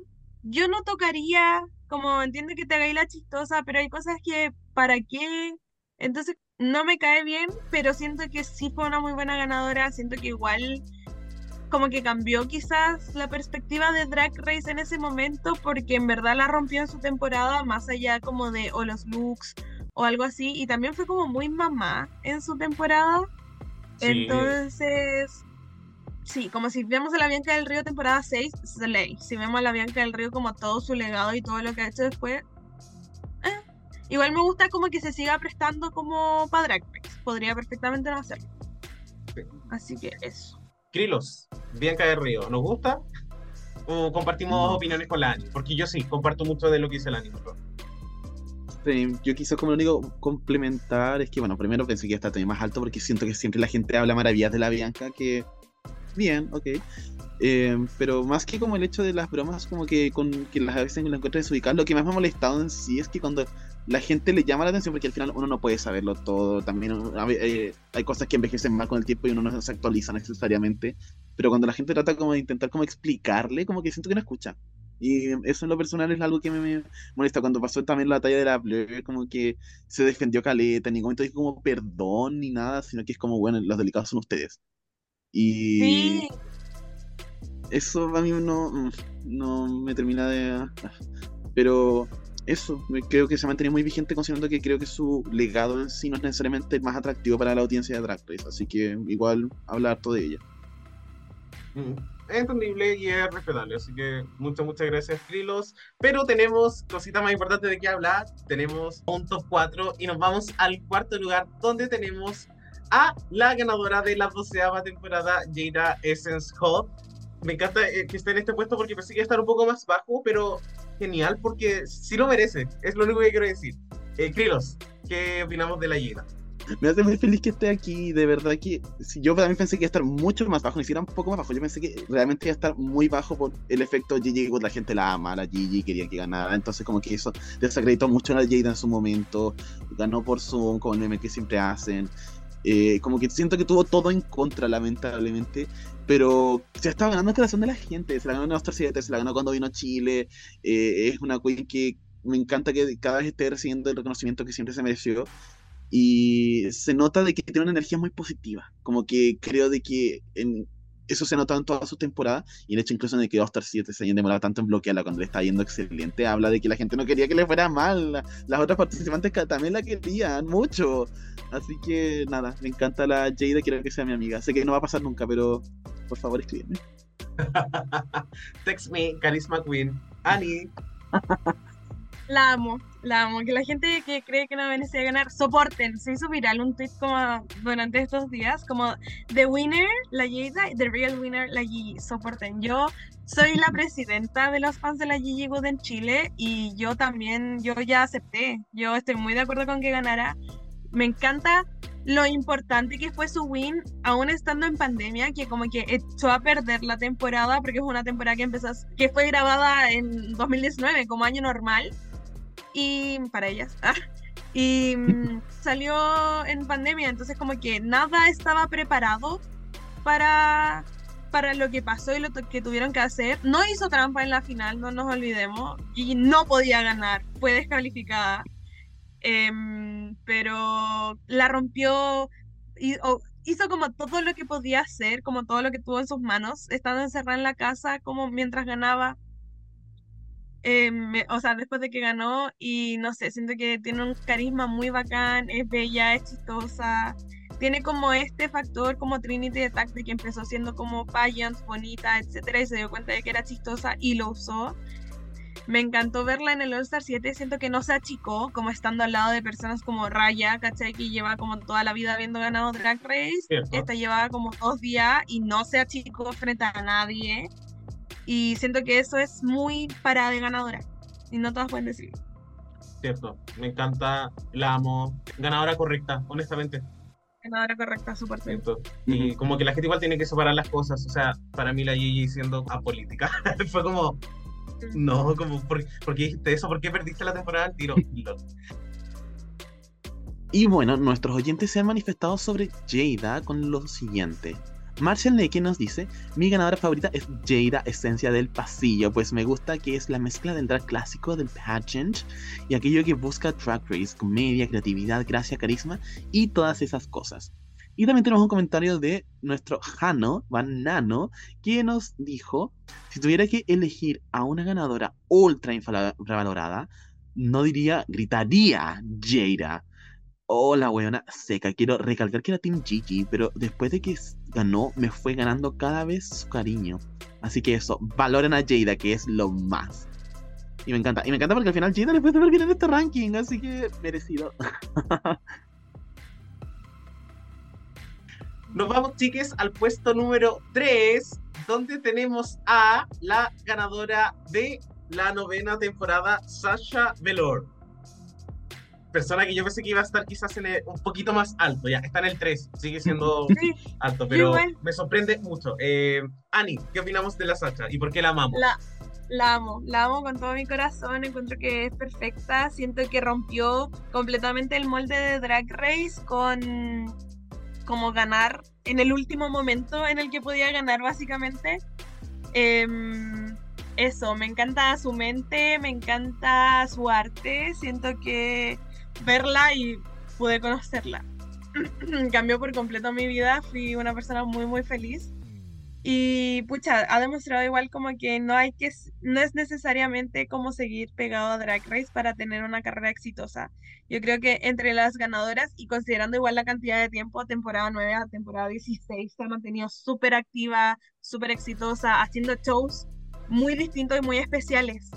yo no tocaría, como entiendo que te hagáis la chistosa, pero hay cosas que, ¿para qué? Entonces no me cae bien, pero siento que sí fue una muy buena ganadora, siento que igual como que cambió quizás la perspectiva de Drag Race en ese momento porque en verdad la rompió en su temporada más allá como de o los looks o algo así y también fue como muy mamá en su temporada. Sí. entonces sí como si vemos a la Bianca del Río temporada 6 Slay. Si vemos a la Bianca del Río como todo su legado y todo lo que ha hecho después eh, igual me gusta como que se siga prestando como para Drag Race. Podría perfectamente no hacerlo. Sí. así que eso Krilos, Bianca del Río, ¿nos gusta? ¿O compartimos No. opiniones con la Ani? Porque yo sí, comparto mucho de lo que dice la Ani. Sí, yo quizás como lo único complementar es que, bueno, primero pensé que está también más alto porque siento que siempre la gente habla maravillas de la Bianca, que bien, ok. Eh, pero más que como el hecho de las bromas, como que con que las a veces lo encuentro desubicado, lo que más me ha molestado en sí es que cuando la gente le llama la atención, porque al final uno no puede saberlo todo, también eh, hay cosas que envejecen más con el tiempo y uno no se actualiza necesariamente, pero cuando la gente trata como de intentar como explicarle, como que siento que no escucha. Y eso en lo personal es algo que me, me molesta. Cuando pasó también la talla de la Blur, como que se defendió Caleta, en ningún momento dijo como perdón ni nada, sino que es como, bueno, los delicados son ustedes. Y Sí, eso a mí no, no me termina de... Pero eso, creo que se ha mantenido muy vigente considerando que creo que su legado en sí no es necesariamente el más atractivo para la audiencia de Drag Race, así que igual habla harto de ella. Mm, Es entendible y es respetable, así que muchas, muchas gracias, Krilos. Pero tenemos cositas más importantes de qué hablar. Tenemos un top 4 y nos vamos al cuarto lugar, donde tenemos a la ganadora de la doceava temporada, Jada Essence Hall. Me encanta eh, que esté en este puesto porque pensé que iba a estar un poco más bajo, pero genial porque sí lo merece. Es lo único que quiero decir. Eh, Krilos, ¿qué opinamos de la Jada? Me hace muy feliz que esté aquí, de verdad que si yo también pensé que iba a estar mucho más bajo, ni siquiera un poco más bajo, yo pensé que realmente iba a estar muy bajo por el efecto Gigi, la gente la ama, la Gigi quería que ganara, entonces como que eso desacreditó mucho a la Jada en su momento, ganó por Zoom, con el meme que siempre hacen, eh, como que siento que tuvo todo en contra lamentablemente, pero se estaba ganando el corazón de la gente, se la ganó en Oscar 7, se la ganó cuando vino a Chile, eh, es una queen que me encanta que cada vez esté recibiendo el reconocimiento que siempre se mereció. Y se nota de que tiene una energía muy positiva, como que creo de que en, eso se ha notado en toda su temporada y el hecho incluso de que All-Star 7 se hayan demorado tanto en bloquearla cuando le está yendo excelente, habla de que la gente no quería que le fuera mal, la- las otras participantes que también la querían mucho, así que nada, me encanta la Jada, quiero que sea mi amiga, sé que no va a pasar nunca, pero por favor escríbeme. Text me, Carisma Queen. Ani, la amo, la amo. Que la gente que cree que no merecía ganar, soporten. Se hizo viral un tweet como durante estos días, como The Winner, la Jada, y The Real Winner, la Gigi. Soporten. Yo soy la presidenta de los fans de la Gigi Good en Chile y yo también, yo ya acepté. Yo estoy muy de acuerdo con que ganara. Me encanta lo importante que fue su win, aún estando en pandemia, que como que echó a perder la temporada, porque es una temporada que empezó, que fue grabada en 2019 como año normal, y para ellas, ah, y mm, salió en pandemia, entonces como que nada estaba preparado para, para lo que pasó y lo que tuvieron que hacer. No hizo trampa en la final, no nos olvidemos, y no podía ganar, fue descalificada. Em, pero la rompió y o- hizo como todo lo que podía hacer, como todo lo que tuvo en sus manos, estando encerrada en la casa, como mientras ganaba. Em, me- o sea, después de que ganó, y no sé, siento que tiene un carisma muy bacán, es bella, es chistosa. Tiene como este factor como Trinity de Tact de que empezó siendo como pageant, bonita, etcétera, y se dio cuenta de que era chistosa y lo usó. Me encantó verla en el All-Star 7, siento que no se achicó, como estando al lado de personas como Raya, ¿cachai? Que lleva como toda la vida habiendo ganado Drag Race. ¿cierto? Esta llevaba como dos días y no se achicó frente a nadie. Y siento que eso es muy para de ganadora. Y no todas pueden decirlo. Cierto. Me encanta, la amo. Ganadora correcta, honestamente. Ganadora correcta, súper bien. Siento. Y como que la gente igual tiene que separar las cosas. O sea, para mí la Gigi siendo apolítica fue como, no, como, ¿por, por qué dijiste eso? ¿Por qué perdiste la temporada al tiro? Y bueno, nuestros oyentes se han manifestado sobre Jada con lo siguiente. Marshall Neke nos dice, mi ganadora favorita es Jada Esencia del Pasillo, pues me gusta que es la mezcla del drag clásico, del pageant, y aquello que busca Drag Race, comedia, creatividad, gracia, carisma, y todas esas cosas. Y también tenemos un comentario de nuestro Hano, Van Nano, que nos dijo, si tuviera que elegir a una ganadora ultra infravalorada, no diría, gritaría Jada. Hola, weona seca. Quiero recalcar que era Team Gigi, pero después de que ganó, me fue ganando cada vez su cariño. Así que eso, valoren a Jada, que es lo más. Y me encanta. Y me encanta porque al final Jada le fue súper bien en este ranking, así que merecido. Nos vamos, chiques, al puesto número 3, donde tenemos a la ganadora de la novena temporada, Sasha Velour. Persona que yo pensé que iba a estar quizás en el- un poquito más alto, ya, está en el 3, sigue siendo Sí, alto, pero igual. me sorprende mucho. Eh, Ani, ¿qué opinamos de la Sacha y por qué la amamos? La, la amo, la amo con todo mi corazón, encuentro que es perfecta, siento que rompió completamente el molde de Drag Race con como ganar en el último momento en el que podía ganar básicamente. Em, eso, me encanta su mente, me encanta su arte, siento que verla y pude conocerla. Cambió por completo mi vida, fui una persona muy muy feliz. Y pucha, ha demostrado igual como que no hay que, no es necesariamente como seguir pegado a Drag Race para tener una carrera exitosa. Yo creo que entre las ganadoras y considerando igual la cantidad de tiempo, temporada 9 a temporada 16, se ha mantenido súper activa, súper exitosa, haciendo shows muy distintos y muy especiales.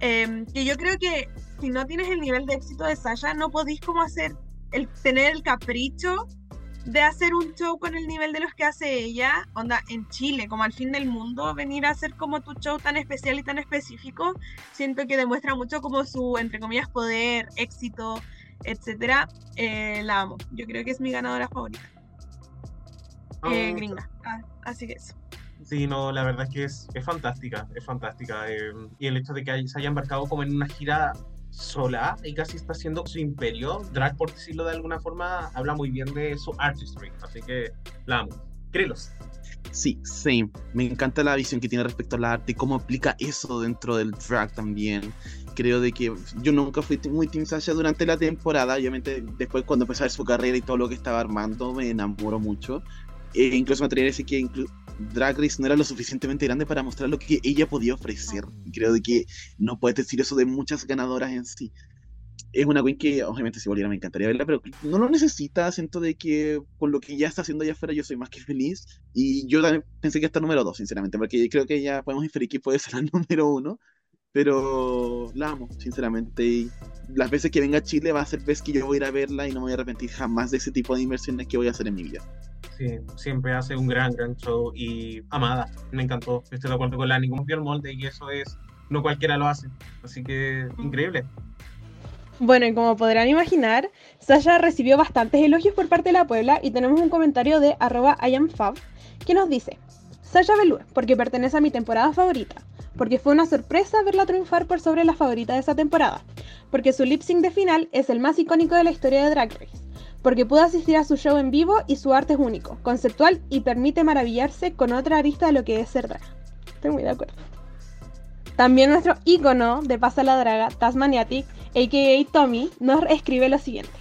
Em, que yo creo que si no tienes el nivel de éxito de Sasha, no podís como hacer, el, tener el capricho de hacer un show con el nivel de los que hace ella, onda, en Chile, como al fin del mundo, venir a hacer como tu show tan especial y tan específico, siento que demuestra mucho como su, entre comillas, poder, éxito, etcétera. Eh, la amo. Yo creo que es mi ganadora favorita. eh, Ah, gringa. Ah, así que eso. Sí, no, la verdad es que es, es fantástica, es fantástica. eh, y el hecho de que hay- se haya embarcado como en una gira sola y casi está haciendo su imperio, drag por decirlo de alguna forma, habla muy bien de su artistry, así que la amo. Krilos. Sí, same. Me encanta la visión que tiene respecto al arte y cómo aplica eso dentro del drag también. Creo de que yo nunca fui muy Team Sasha durante la temporada. Obviamente, después cuando empecé a ver su carrera y todo lo que estaba armando, me enamoró mucho. E incluso me atrevería a decir que Drag Race no era lo suficientemente grande para mostrar lo que ella podía ofrecer. Creo de que no puedes decir eso de muchas ganadoras en sí. Es una queen que obviamente si volviera me encantaría verla, pero no lo necesita. Siento de que con lo que ya está haciendo allá afuera yo soy más que feliz. Y yo también pensé que está número dos, sinceramente, porque creo que ya podemos inferir que puede ser la número uno. Pero la amo, sinceramente. Y las veces que venga a Chile va a ser vez que yo voy a ir a verla y no me voy a arrepentir jamás de ese tipo de inversiones que voy a hacer en mi vida. Sí, siempre hace un gran, gran show y amada. Me encantó. Estoy de acuerdo con la ningún el molde y eso es, no cualquiera lo hace. Así que increíble. Bueno, y como podrán imaginar, Sasha recibió bastantes elogios por parte de la Puebla y tenemos un comentario de arroba IamFab que nos dice Sasha Velour, porque pertenece a mi temporada favorita, porque fue una sorpresa verla triunfar por sobre la favorita de esa temporada, porque su lip sync de final es el más icónico de la historia de Drag Race, porque pude asistir a su show en vivo y su arte es único, conceptual y permite maravillarse con otra arista de lo que es ser drag. Estoy muy de acuerdo. También nuestro ícono de Pasa la Draga, Tasmaniatic, a.k.a. Tommy, nos escribe lo siguiente.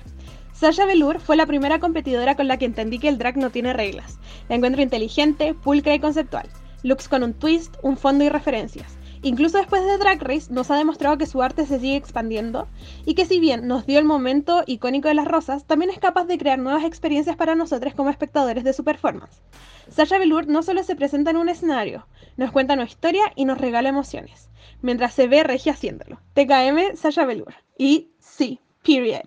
Sasha Velour fue la primera competidora con la que entendí que el drag no tiene reglas. La encuentro inteligente, pulcra y conceptual. Looks con un twist, un fondo y referencias. Incluso después de Drag Race nos ha demostrado que su arte se sigue expandiendo y que si bien nos dio el momento icónico de las rosas, también es capaz de crear nuevas experiencias para nosotros como espectadores de su performance. Sasha Velour no solo se presenta en un escenario, nos cuenta una historia y nos regala emociones, mientras se ve regia haciéndolo. TKM Sasha Velour. Y sí, period.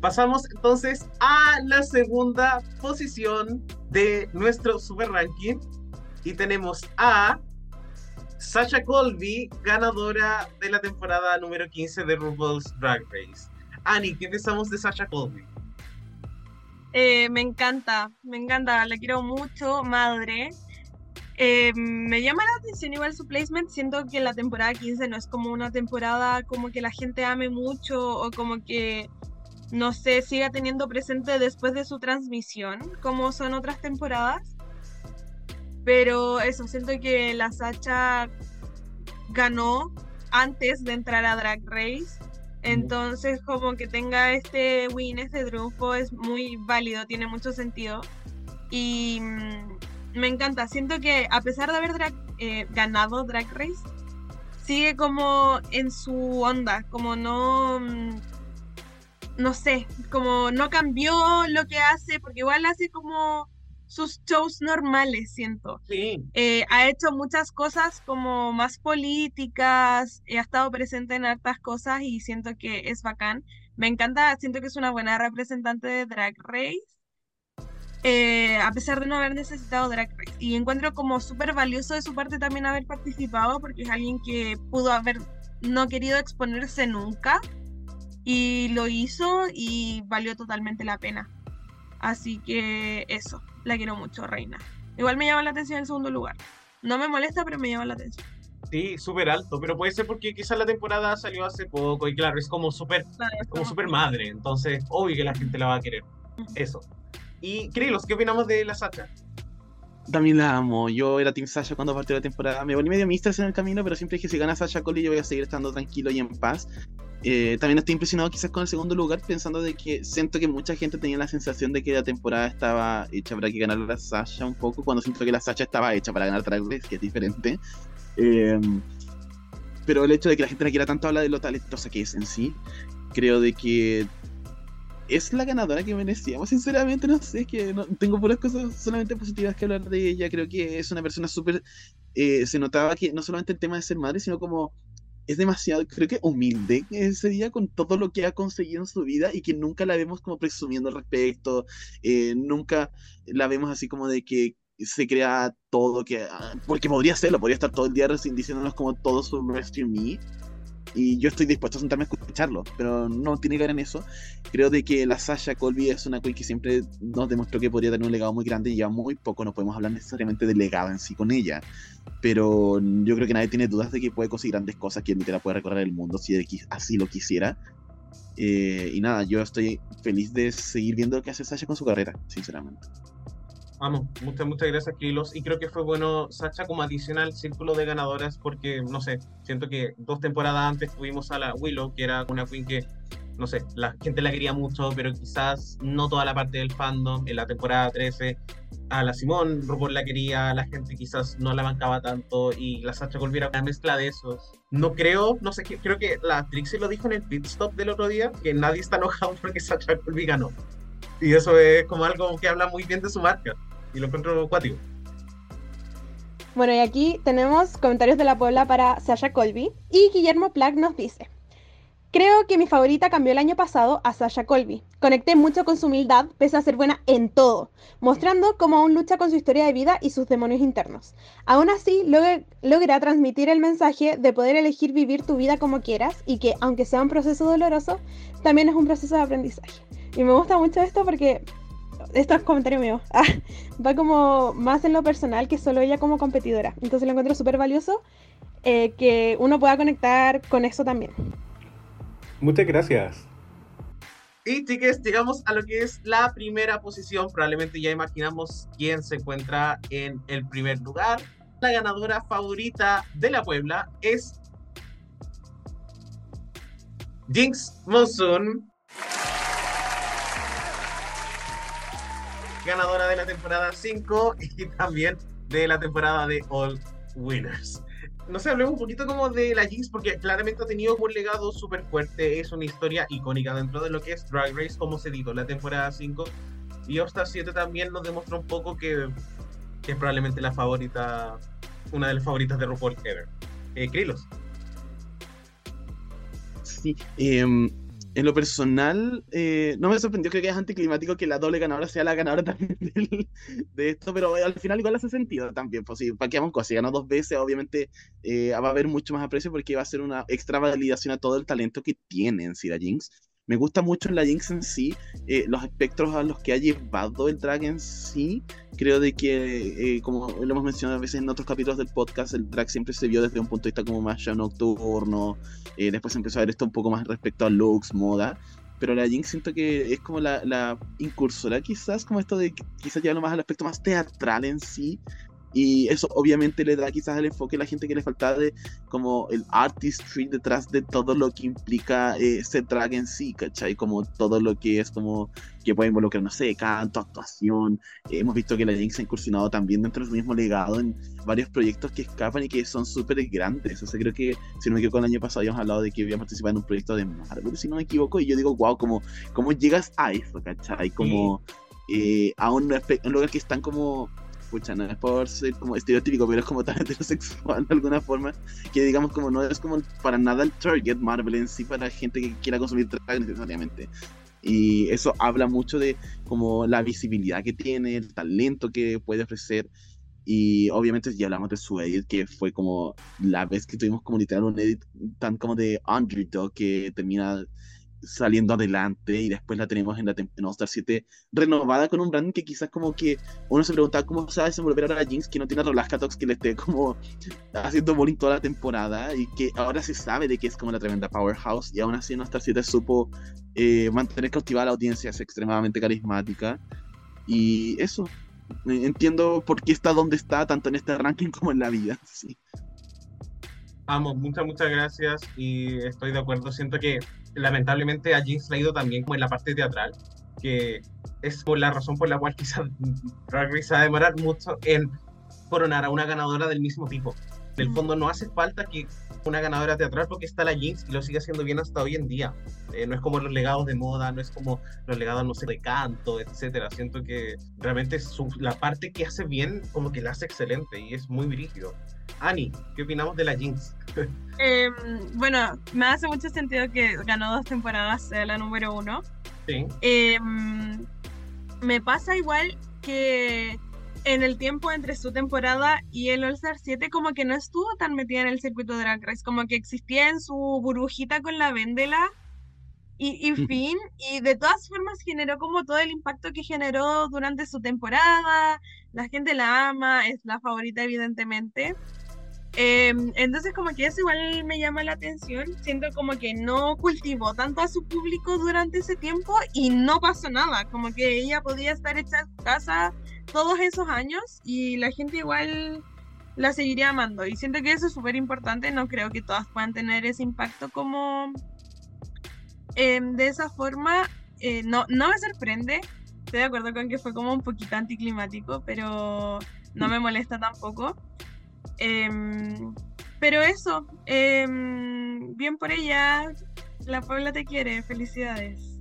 Pasamos entonces a la segunda posición de nuestro super ranking. Y tenemos a Sasha Colby, ganadora de la temporada número 15 de RuPaul's Drag Race. Ani, ¿qué pensamos de Sasha Colby? Eh, me encanta, me encanta, la quiero mucho, madre. Eh, me llama la atención igual su placement, siento que la temporada 15 no es como una temporada como que la gente ame mucho o como que, no sé, siga teniendo presente después de su transmisión, como son otras temporadas. Pero eso, siento que la Sacha ganó antes de entrar a Drag Race. Entonces, como que tenga este win, este triunfo, es muy válido, tiene mucho sentido. Y mm, me encanta. Siento que a pesar de haber drag- eh, ganado Drag Race, sigue como en su onda, como no. mm, No sé, como no cambió lo que hace, porque igual hace como sus shows normales, siento. Sí, Eh, ha hecho muchas cosas como más políticas, eh, ha estado presente en hartas cosas y siento que es bacán. Me encanta, siento que es una buena representante de Drag Race, eh, a pesar de no haber necesitado Drag Race. Y encuentro como súper valioso de su parte también haber participado porque es alguien que pudo haber no querido exponerse nunca Y lo hizo y valió totalmente la pena. Así que eso, la quiero mucho, Reina. Igual me llama la atención el segundo lugar. No me molesta, pero me llama la atención. Sí, súper alto, pero puede ser porque quizás la temporada salió hace poco y claro, es como súper Claro, como super madre, entonces obvio que la gente la va a querer. Eso. Y Krilos, ¿qué opinamos de la Sacha? También la amo. Yo era Team Sasha cuando partió la temporada. Me volví medio mistress en el camino, pero siempre dije si gana Sasha Cole yo voy a seguir estando tranquilo y en paz. Eh, también estoy impresionado quizás con el segundo lugar, pensando de que siento que mucha gente tenía la sensación de que la temporada estaba hecha para que ganara la Sasha un poco, cuando siento que la Sasha estaba hecha para ganar Drag Race, que es diferente. Eh, pero el hecho de que la gente la quiera tanto habla de lo talentosa que es en sí, creo de que es la ganadora que merecíamos, sinceramente, no sé, que no, tengo puras cosas solamente positivas que hablar de ella, creo que es una persona súper, eh, se notaba que no solamente el tema de ser madre, sino como es demasiado, creo que humilde ese día con todo lo que ha conseguido en su vida y que nunca la vemos como presumiendo al respecto, eh, nunca la vemos así como de que se crea todo, que ah, porque podría serlo, podría estar todo el día diciéndonos como todo su Rescue Me. Y yo estoy dispuesto a sentarme a escucharlo, pero no tiene que ver en eso. Creo de que la Sasha Colby es una queen que siempre nos demostró que podría tener un legado muy grande y ya muy poco no podemos hablar necesariamente del legado en sí con ella. Pero yo creo que nadie tiene dudas de que puede conseguir grandes cosas, que literal puede recorrer el mundo si así lo quisiera. Eh, y nada, yo estoy feliz de seguir viendo lo que hace Sasha con su carrera, sinceramente. Vamos, muchas, muchas gracias, Krilos. Y creo que fue bueno Sacha como adición al círculo de ganadoras porque, no sé, siento que dos temporadas antes tuvimos a la Willow, que era una queen que, no sé, la gente la quería mucho, pero quizás no toda la parte del fandom. En la temporada 13, a la Simón, RuPaul la quería, la gente quizás no la bancaba tanto y la Sacha Colby era una mezcla de esos. No creo, no sé, creo que la Trixie lo dijo en el pit stop del otro día, que nadie está enojado porque Sacha Colby ganó. Y eso es como algo que habla muy bien de su marca. Y lo encuentro cuático. Bueno, y aquí tenemos comentarios de la Puebla para Sasha Colby. Y Guillermo Plack nos dice: Creo que mi favorita cambió el año pasado a Sasha Colby. Conecté mucho con su humildad, pese a ser buena en todo, mostrando cómo aún lucha con su historia de vida y sus demonios internos. Aún así, log- logra transmitir el mensaje de poder elegir vivir tu vida como quieras y que, aunque sea un proceso doloroso, también es un proceso de aprendizaje. Y me gusta mucho esto porque. Esto es comentario mío. Ah, va como más en lo personal que solo ella como competidora. Entonces lo encuentro súper valioso eh, que uno pueda conectar con eso también. Muchas gracias. Y chicas, llegamos a lo que es la primera posición. Probablemente ya imaginamos quién se encuentra en el primer lugar. La ganadora favorita de la Puebla es Jinx Monsoon. Ganadora de la temporada 5 y también de la temporada de All Winners. No sé, hablemos un poquito como de la Jinx, porque claramente ha tenido un legado súper fuerte. Es una historia icónica dentro de lo que es Drag Race, como se dijo, la temporada 5. Y All Star 7 también nos demostró un poco que, es probablemente la favorita, una de las favoritas de RuPaul ever. Eh, Krilos. Sí, em, en lo personal, eh, no me sorprendió, que es anticlimático que la doble ganadora sea la ganadora también de esto, pero al final igual hace sentido también, pues que vamos cosas, si ganó dos veces, obviamente eh, va a haber mucho más aprecio porque va a ser una extra validación a todo el talento que tiene en sí la Jinx. Me gusta mucho la Jinx en sí, eh, los espectros a los que ha llevado el drag en sí, creo de que, eh, como lo hemos mencionado a veces en otros capítulos del podcast, el drag siempre se vio desde un punto de vista como más ya nocturno, eh, después empezó a ver esto un poco más respecto a looks, moda. Pero la Jinx siento que es como la, la incursora, quizás, como esto de quizás llevarlo más al aspecto más teatral en sí. Y eso obviamente le da quizás el enfoque a la gente que le faltaba de como el artistry detrás de todo lo que implica eh, ser drag en sí, ¿cachai? Como todo lo que es como que puede involucrar, no sé, canto, actuación. Eh, hemos visto que la Jinx ha incursionado también dentro de su mismo legado en varios proyectos que escapan y que son súper grandes. O sea, creo que, si no me equivoco, el año pasado habíamos hablado de que había participado en un proyecto de Marvel, si no me equivoco, y yo digo, wow, como, ¿cómo llegas a eso, cachai? Como eh, a un, un lugar que están como, pucha, no es por ser como estereotípico, pero es como tan heterosexual de alguna forma, que digamos como no es como para nada el target Marvel en sí para gente que quiera consumir drag necesariamente. Y eso habla mucho de como la visibilidad que tiene, el talento que puede ofrecer. Y obviamente ya hablamos de su edit, que fue como la vez que tuvimos como literal un edit tan como de underdog que termina saliendo adelante y después la tenemos en la en All Star 7 renovada con un branding que quizás como que uno se preguntaba cómo se va a desenvolver ahora Jinx que no tiene a Rolaska Tox que le esté como haciendo bullying toda la temporada y que ahora se sabe de que es como la tremenda powerhouse y aún así en All Star 7 supo eh, mantener cautivada a la audiencia, es extremadamente carismática y eso, entiendo por qué está donde está tanto en este ranking como en la vida, sí. Amo, muchas, muchas gracias y estoy de acuerdo. Siento que lamentablemente a Jinx le ha ido también como en la parte teatral, que es por la razón por la cual quizás Drag Race va a demorar mucho en coronar a una ganadora del mismo tipo. En el Mm. fondo no hace falta que una ganadora teatral porque está la Jinx y lo sigue haciendo bien hasta hoy en día. Eh, no es como los legados de moda, no es como los legados, no sé, de canto, etcétera. Siento que realmente su- la parte que hace bien, como que la hace excelente y es muy brígido. Ani, ¿qué opinamos de la Jinx? Em, bueno, me hace mucho sentido que ganó dos temporadas, la número uno. Sí. Em, me pasa igual que en el tiempo entre su temporada y el All-Star 7 como que no estuvo tan metida en el circuito de Drag Race, como que existía en su burbujita con la Vendela y, y fin, y de todas formas generó como todo el impacto que generó durante su temporada, la gente la ama, es la favorita evidentemente. Em, entonces como que eso igual me llama la atención, siento como que no cultivó tanto a su público durante ese tiempo y no pasó nada, como que ella podía estar hecha en casa todos esos años y la gente igual la seguiría amando. Y siento que eso es súper importante, no creo que todas puedan tener ese impacto como em, de esa forma, eh, no, no me sorprende, estoy de acuerdo con que fue como un poquito anticlimático, pero no me molesta tampoco. Em, pero eso, em, bien por ella, la Puebla te quiere, felicidades.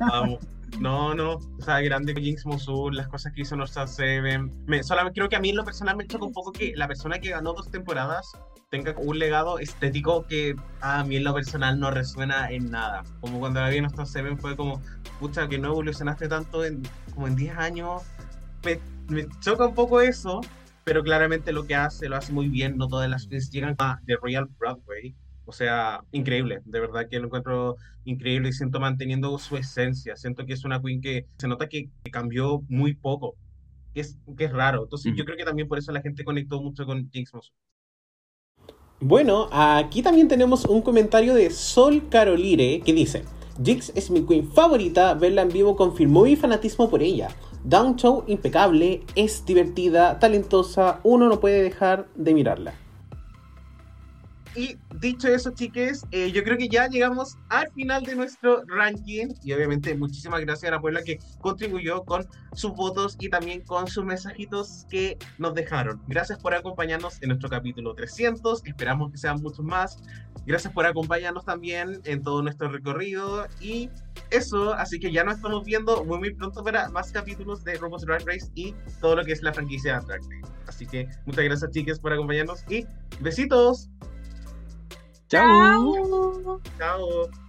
Vamos. No, no, o sea, grande Jinx Monsoon, las cosas que hizo North Seven. Me, solamente creo que a mí en lo personal me choca un poco que la persona que ganó dos temporadas tenga un legado estético que a mí en lo personal no resuena en nada. Como cuando la vi en Seven fue como, pucha, que no evolucionaste tanto en como en 10 años. Me, me choca un poco eso, pero claramente lo que hace lo hace muy bien. No todas las queens llegan a The Royal Broadway. O sea, increíble, de verdad que lo encuentro increíble y siento manteniendo su esencia. Siento que es una queen que se nota que, que cambió muy poco, que es, que es raro. Entonces Mm. yo creo que también por eso la gente conectó mucho con Jinx Monsoon. Bueno, aquí también tenemos un comentario de Sol Carolire que dice: Jinx es mi queen favorita, verla en vivo confirmó mi fanatismo por ella. Down Show impecable, es divertida, talentosa, uno no puede dejar de mirarla. Y dicho eso, chiques, eh, yo creo que ya llegamos al final de nuestro ranking. Y obviamente, muchísimas gracias a la Puebla que contribuyó con sus votos y también con sus mensajitos que nos dejaron. Gracias por acompañarnos en nuestro capítulo 300. Esperamos que sean muchos más. Gracias por acompañarnos también en todo nuestro recorrido. Y eso, así que ya nos estamos viendo muy, muy pronto para más capítulos de Robot Drag Race y todo lo que es la franquicia Drag Race. Así que muchas gracias, chiques, por acompañarnos y besitos. ¡Chao! Chao.